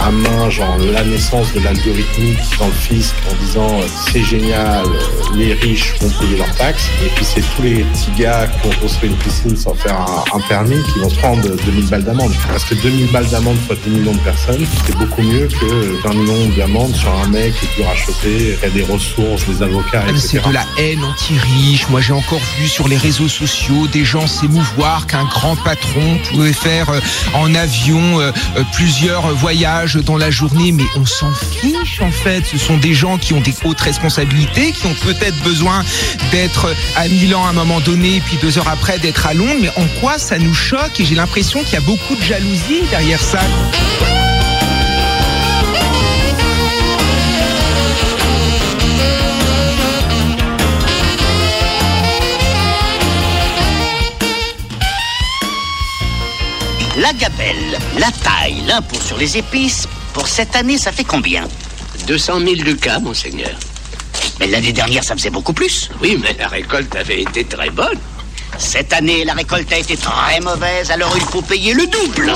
à main genre la naissance de l'algorithmique dans le fisc en disant c'est génial, les riches vont payer leurs taxes. Et puis c'est tous les petits gars qui ont construit une piscine sans faire un, un permis qui vont se prendre 2000 balles d'amende. Parce que 2000 balles d'amende fois 10 millions de personnes, c'est beaucoup mieux que 20 millions d'amende sur un mec qui est dur à choper, qui a des ressources, des avocats, etc. C'est de la haine anti-riche. Moi, j'ai encore vu sur les réseaux sociaux des gens s'émouvoir qu'un grand patron pouvait faire euh, en avion euh, euh, plusieurs voyages dans la journée. Mais on s'en fiche, en fait. Ce sont des gens qui ont des hautes responsabilités, qui ont peut-être besoin d'être à Milan à un moment donné, puis deux heures après d'être à Londres. Mais en quoi ça nous choque? Et j'ai l'impression qu'il y a beaucoup de jalousie derrière ça. La gabelle, la taille, l'impôt sur les épices, pour cette année, ça fait combien? 200 000 lucas, monseigneur. Mais l'année dernière, ça faisait beaucoup plus. Oui, mais la récolte avait été très bonne. Cette année, la récolte a été très mauvaise, alors il faut payer le double.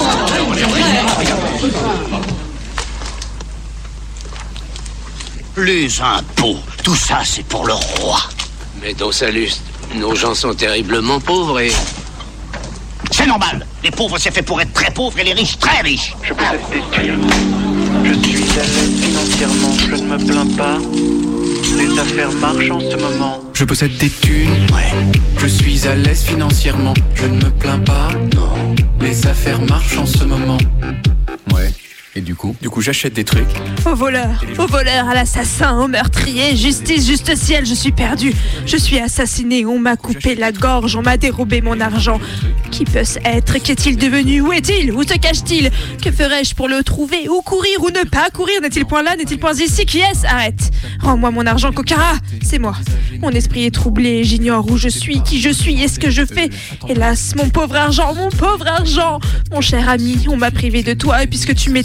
Les impôts, tout ça, c'est pour le roi. Mais dans Saluste, nos gens sont terriblement pauvres et. C'est normal. Les pauvres, c'est fait pour être très pauvres et les riches, très riches. Je suis à l'aise financièrement, je ne me plains pas. Les affaires marchent en ce moment. Je possède des thunes, je suis à l'aise financièrement, je ne me plains pas. Non, les affaires marchent en ce moment. Et du coup Du coup, j'achète des trucs. Au voleur, au voleur, à l'assassin, au meurtrier, justice, juste ciel, je suis perdu. Je suis assassiné, on m'a coupé la gorge, on m'a dérobé mon argent. Qui peut-ce être? Qu'est-il devenu? Où est-il? Où se cache-t-il? Que ferais-je pour le trouver? Où courir ou ne pas courir? N'est-il point là? N'est-il point ici? Qui est-ce? Arrête. Rends-moi mon argent, coquin C'est moi. Mon esprit est troublé, j'ignore où je suis, qui je suis et ce que je fais. Hélas, mon pauvre argent, mon pauvre argent. Mon cher ami, on m'a privé de toi et puisque tu m'es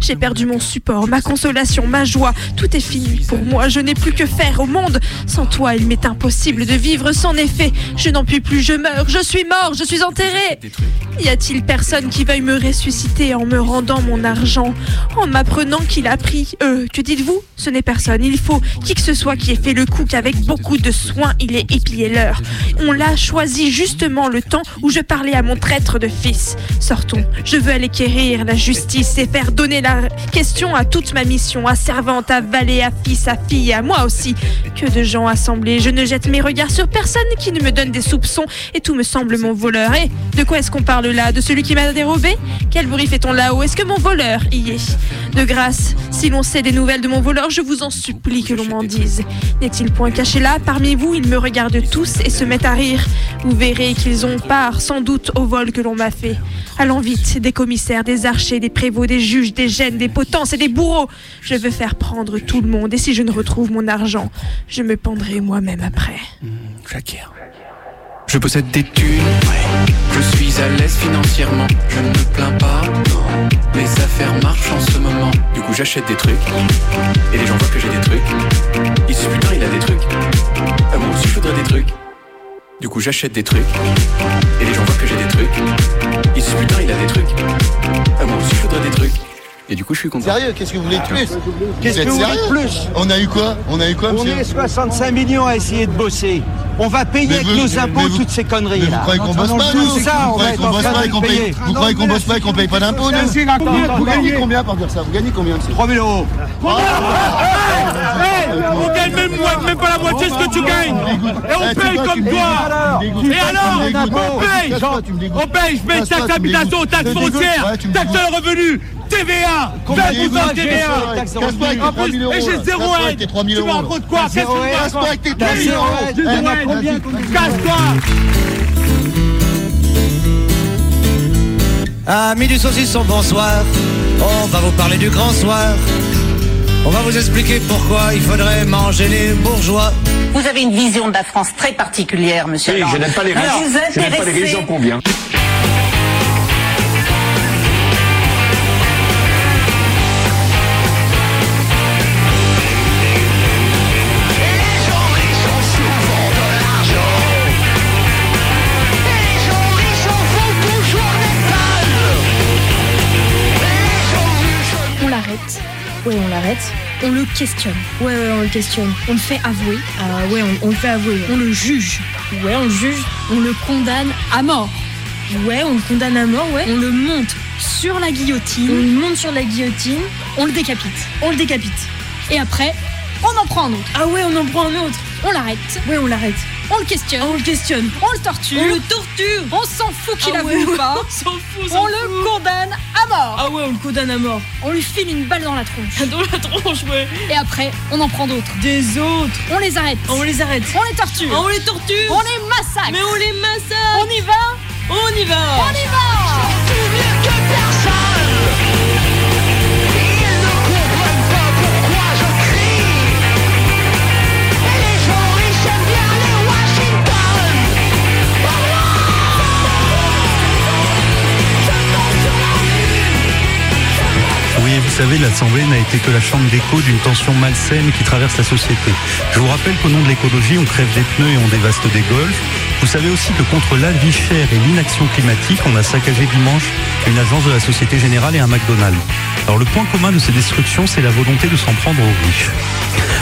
j'ai perdu mon support, ma consolation, ma joie. Tout est fini pour moi, je n'ai plus que faire au monde. Sans toi, il m'est impossible de vivre sans effet. Je n'en puis plus, je meurs, je suis mort, je suis enterré. Y a-t-il personne qui veuille me ressusciter en me rendant mon argent, en m'apprenant qu'il a pris Euh, que dites-vous? Ce n'est personne. Il faut qui que ce soit qui ait fait le coup qu'avec beaucoup de soin il ait épié l'heure. On l'a choisi justement le temps où je parlais à mon traître de fils. Sortons, je veux aller quérir la justice et faire donner la question à toute ma mission, à servante, à valet, à fils, à fille, à moi aussi. Que de gens assemblés, je ne jette mes regards sur personne qui ne me donne des soupçons et tout me semble mon voleur. Et de quoi est-ce qu'on parle là? De celui qui m'a dérobé? Quel bruit fait-on là-haut? Est-ce que mon voleur y est? De grâce, si l'on sait des nouvelles de mon voleur, je vous en supplie que l'on m'en dise. N'est-il point caché là Parmi vous, ils me regardent tous et se mettent à rire. Vous verrez qu'ils ont part sans doute au vol que l'on m'a fait. Allons vite, des commissaires, des archers, des prévôts, des juges, des gènes, des potences et des bourreaux. Je veux faire prendre tout le monde et si je ne retrouve mon argent, je me pendrai moi-même après. J'acquiers. Je possède des thunes, je suis à l'aise financièrement, je ne me plains pas. Les affaires marchent en ce moment. Du coup, j'achète des trucs et les gens voient que j'ai des trucs. Ils se putain, il a des trucs. Ah, moi aussi, je voudrais des trucs. Du coup, j'achète des trucs. Et les gens voient que j'ai des trucs. Ils se putain, il a des trucs. Ah, moi aussi, je voudrais des trucs. Et du coup, je suis content. Sérieux, qu'est-ce que vous voulez de plus Qu'est-ce que vous voulez de plus On a eu quoi On a eu quoi, On monsieur est 65 millions à essayer de bosser. On va payer Mais avec vous- nos impôts vous- toutes ces conneries Mais vous croyez qu'on bosse pas, Tout nous ça, Vous on croyez qu'on bosse pas et qu'on paye. Vous croyez qu'on bosse pas et qu'on paye pas d'impôts, Vous gagnez combien par dire ça Vous gagnez combien, monsieur 3000 euros. On gagne même, même pas la moitié de ce que tu gagnes. Et on paye comme toi. Et alors On paye On paye, je paye taxe d'habitation, taxe foncière, taxe sur le revenu. TVA 20% TVA En plus, et j'ai zéro aide Tu me racontes quoi Qu'est-ce que tu Casse-toi avec tes 3000 euros. Zéro aide. Casse-toi. Amis du saucisson, bonsoir. On va vous parler du grand soir. On va vous expliquer pourquoi il faudrait manger les bourgeois. Vous avez une vision de la France très particulière, monsieur. Oui, Hollande. je n'aime pas les riches. Alors, vous Je n'aime pas les riches, j'en conviens. On le questionne. Ouais, ouais, on le questionne. On le fait avouer. Ah ouais, on, on le fait avouer. On le juge. Ouais, on le juge. On le condamne à mort. Ouais, on le condamne à mort, ouais. On le monte sur la guillotine. On le monte sur la guillotine. On le décapite. On le décapite. Et après, on en prend un autre. Ah ouais, on en prend un autre. On l'arrête. Ouais, on l'arrête. On le questionne. On le questionne. On le torture. On le torture. On s'en fout qu'il Ah ouais, ou pas. on s'en fout, on le fout. condamne à mort. Ah ouais, on le condamne à mort. On lui file une balle dans la tronche. Dans la tronche, ouais. Et après, on en prend d'autres. Des autres. On les arrête. On les arrête. On les torture. On les torture. On les massacre. Mais on les massacre. On y va. On y va. On y va. Savez, l'Assemblée n'a été que la chambre d'écho d'une tension malsaine qui traverse la société. Je vous rappelle qu'au nom de l'écologie, on crève des pneus et on dévaste des golfs. Vous savez aussi que contre la vie chère et l'inaction climatique, on a saccagé dimanche une agence de la Société Générale et un McDonald's. Alors le point commun de ces destructions, c'est la volonté de s'en prendre aux riches.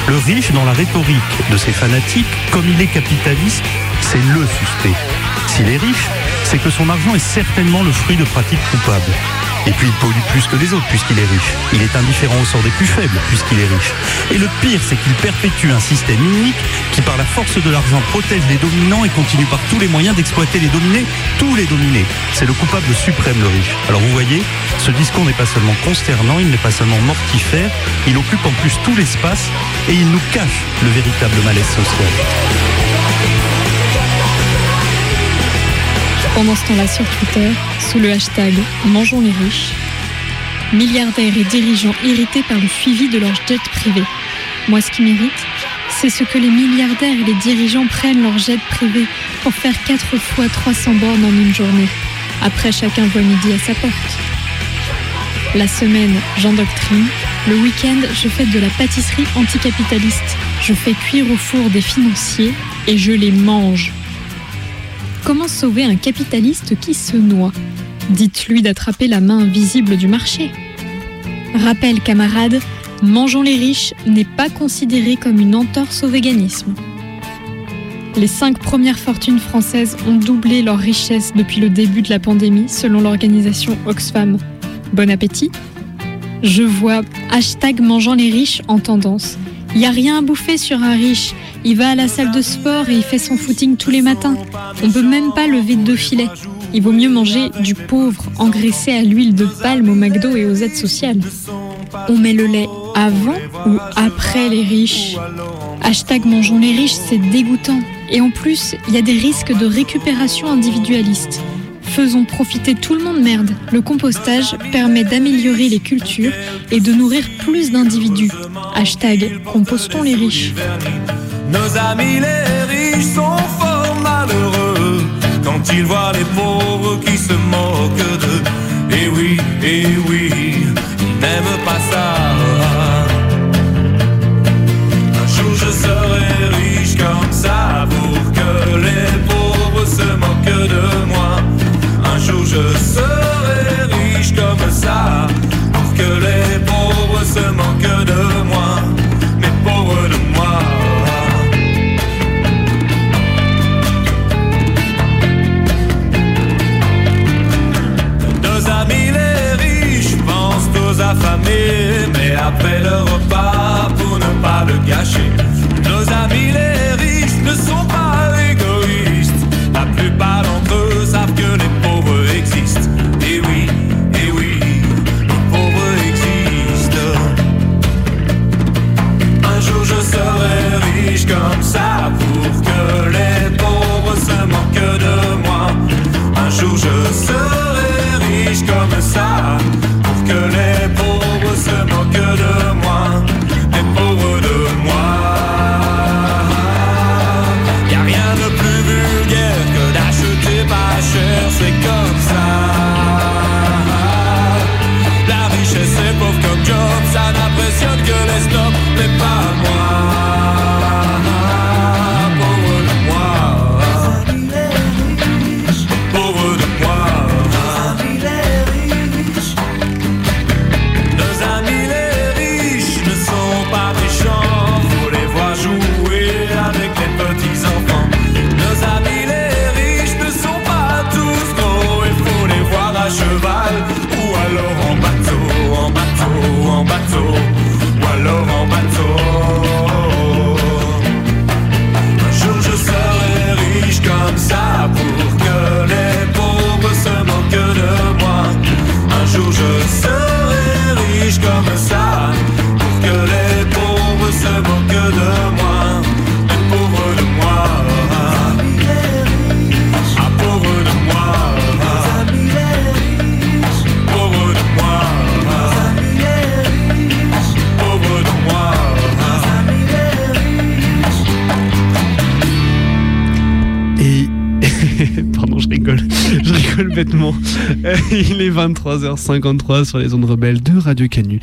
Le riche, dans la rhétorique de ces fanatiques, comme il est capitaliste, c'est le suspect. S'il est riche, c'est que son argent est certainement le fruit de pratiques coupables. Et puis il pollue plus que les autres puisqu'il est riche. Il est indifférent au sort des plus faibles puisqu'il est riche. Et le pire, c'est qu'il perpétue un système unique qui, par la force de l'argent, protège les dominants et continue par tous les moyens d'exploiter les dominés, tous les dominés. C'est le coupable suprême, le riche. Alors vous voyez, ce discours n'est pas seulement consternant, il n'est pas seulement mortifère, il occupe en plus tout l'espace et il nous cache le véritable malaise social. Pendant ce temps-là sur Twitter, sous le hashtag Mangeons les riches, milliardaires et dirigeants irrités par le suivi de leurs jets privés. Moi, ce qui m'irrite, c'est ce que les milliardaires et les dirigeants prennent leurs jets privés pour faire 4 fois 300 bornes en une journée. Après, chacun voit midi à sa porte. La semaine, j'endoctrine. Le week-end, je fais de la pâtisserie anticapitaliste. Je fais cuire au four des financiers et je les mange. Comment sauver un capitaliste qui se noie Dites-lui d'attraper la main invisible du marché. Rappel, camarades, Mangeons les riches n'est pas considéré comme une entorse au véganisme. Les cinq premières fortunes françaises ont doublé leur richesse depuis le début de la pandémie, selon l'organisation Oxfam. Bon appétit Je vois hashtag mangeant les riches en tendance. Il n'y a rien à bouffer sur un riche. Il va à la salle de sport et il fait son footing tous les matins. On peut même pas lever deux filets. Il vaut mieux manger du pauvre engraissé à l'huile de palme au McDo et aux aides sociales. On met le lait avant ou après les riches Hashtag mangeons les riches, c'est dégoûtant. Et en plus, il y a des risques de récupération individualiste. Faisons profiter tout le monde merde. Le compostage permet d'améliorer les cultures et de nourrir plus d'individus. Hashtag compostons les riches. Nos amis les riches sont fort malheureux quand ils voient les pauvres qui se moquent d'eux. Et oui, et oui, ils n'aiment pas ça. inside Il est 23h53 sur les ondes rebelles de Radio Canu.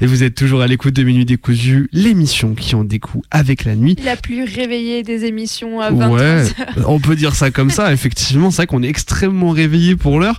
Et vous êtes toujours à l'écoute de Minuit Décousu, l'émission qui en découle avec la nuit. La plus réveillée des émissions à Ouais, 23h. on peut dire ça comme ça. Effectivement, c'est vrai qu'on est extrêmement réveillé pour l'heure.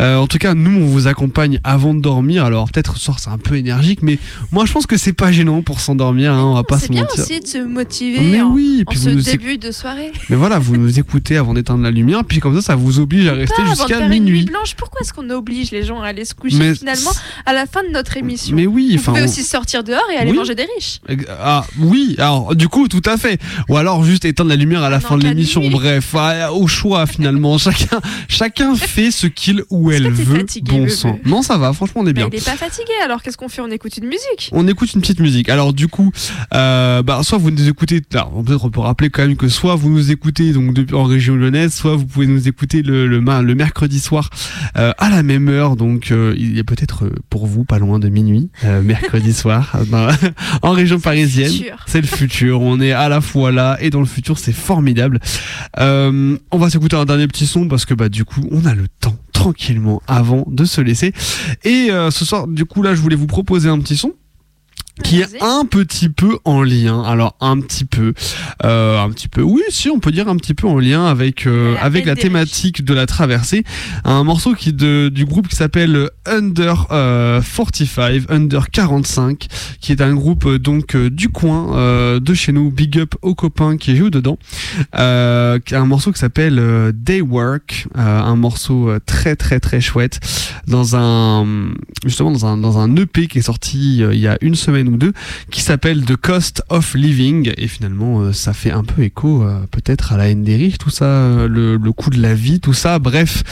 Euh, en tout cas, nous, on vous accompagne avant de dormir. Alors peut-être ce soir, c'est un peu énergique, mais moi, je pense que c'est pas gênant pour s'endormir. Hein, on va pas se C'est bien mentir. aussi de se motiver Mais en, oui, et en puis ce nous début de soirée. Mais voilà, vous nous écoutez avant d'éteindre la lumière, puis comme ça, ça vous oblige à rester jusqu'à faire une nuit minuit. blanche, pourquoi est-ce qu'on oblige les gens à aller se coucher Mais finalement à la fin de notre émission Mais oui, Vous enfin, pouvez on- aussi sortir dehors et aller Oui. manger des riches. Ah oui, alors du coup, tout à fait. Ou alors juste éteindre la lumière à la fin de l'émission. Bref, ah, au choix finalement. Chacun, chacun fait ce qu'il ou elle veut. fatigué, bon sang. Non, ça va. Franchement, on est bien. Mais il est pas fatigué, alors qu'est-ce qu'on fait? On écoute une musique. On écoute une petite musique. Alors du coup, euh, bah, soit vous nous écoutez, alors, peut-être on peut rappeler quand même que soit vous nous écoutez donc en région lyonnaise, soit vous pouvez nous écouter le, le, le mercredi soir euh, à la même heure. Donc euh, il y a peut-être euh, pour vous pas loin de minuit, euh, mercredi soir, dans- en région parisienne. C'est le futur. On est à la fois là et dans le futur, c'est formidable. Euh, on va s'écouter un dernier petit son parce que bah du coup on a le temps tranquillement avant de se laisser. Et euh, ce soir, du coup là, je voulais vous proposer un petit son qui est un petit peu en lien. Alors un petit peu, euh, un petit peu. Oui, si on peut dire un petit peu en lien avec euh, avec la thématique de la traversée. Un morceau qui de du groupe qui s'appelle Under euh, 45, Under 45, qui est un groupe euh, donc euh, du coin euh, de chez nous. Big up aux copains qui jouent dedans. Euh, qui a un morceau qui s'appelle Day Work, euh, un morceau très très très chouette dans un justement dans un dans un EP qui est sorti il y a une semaine ou deux qui s'appelle The Cost of Living et finalement euh, ça fait un peu écho euh, peut-être à la haine des riches tout ça euh, le, le coût de la vie tout ça bref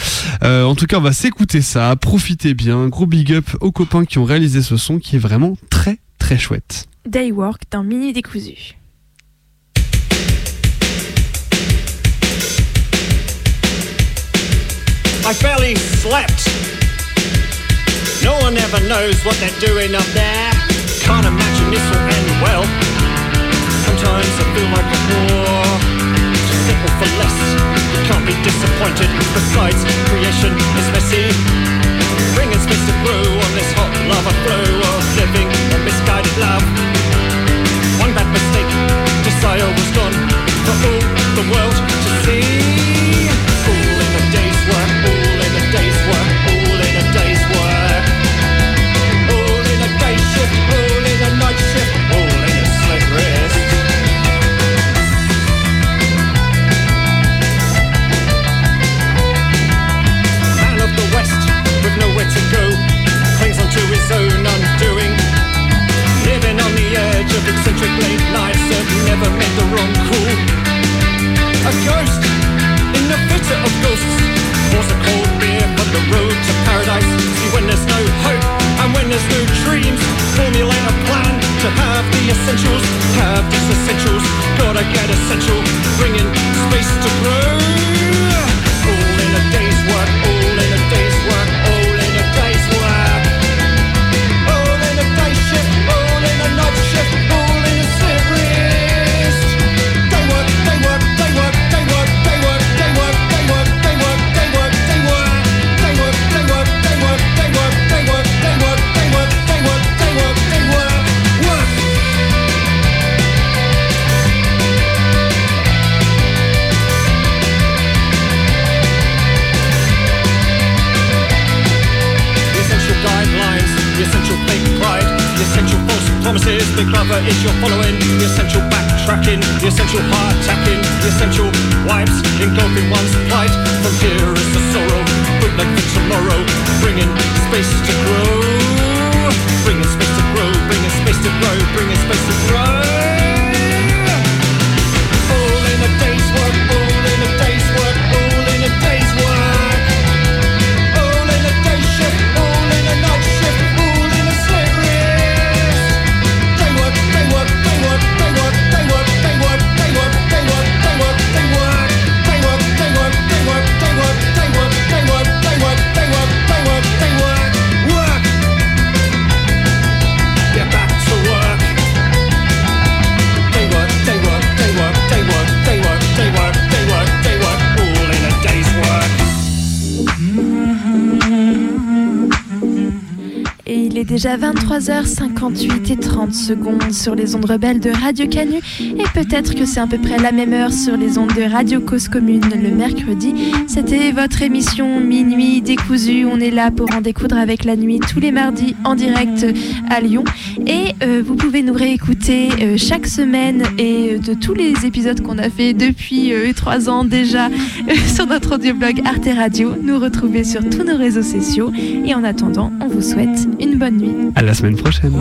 Euh, en tout cas on va s'écouter ça profitez bien gros big up aux copains qui ont réalisé ce son qui est vraiment très très chouette Daywork d'un mini décousu. I barely slept. No one ever knows what they're doing up there. Can't imagine this will end well. Sometimes I feel like a war. Just settle for less. You Can't be disappointed. Besides, creation is messy. Bringing space to grow on this hot lava flow of living a misguided love. One bad mistake, desire was gone for all the world to see. Déjà 23h58 et 30 secondes sur les ondes rebelles de Radio Canu et peut-être que c'est à peu près la même heure sur les ondes de Radio Cause Commune le mercredi. C'était votre émission Minuit décousu. On est là pour en découdre avec la nuit tous les mardis en direct à Lyon et euh, vous pouvez nous réécouter euh, chaque semaine et euh, de tous les épisodes qu'on a fait depuis trois ans déjà sur notre audioblog Arte Radio. Nous retrouver sur tous nos réseaux sociaux et en attendant, on vous souhaite une bonne nuit. À la semaine prochaine.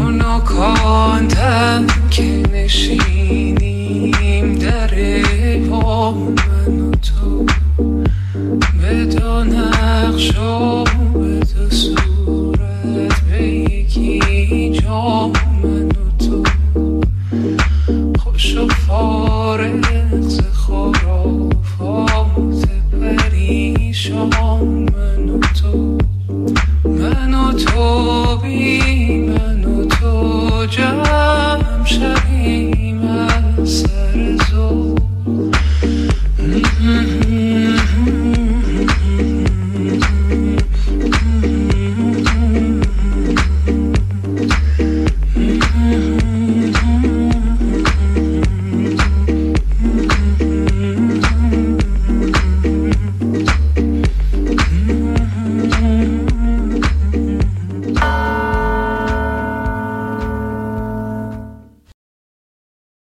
به دو نقش و به دو صورت به یکی جا من و تو خوش و فارغ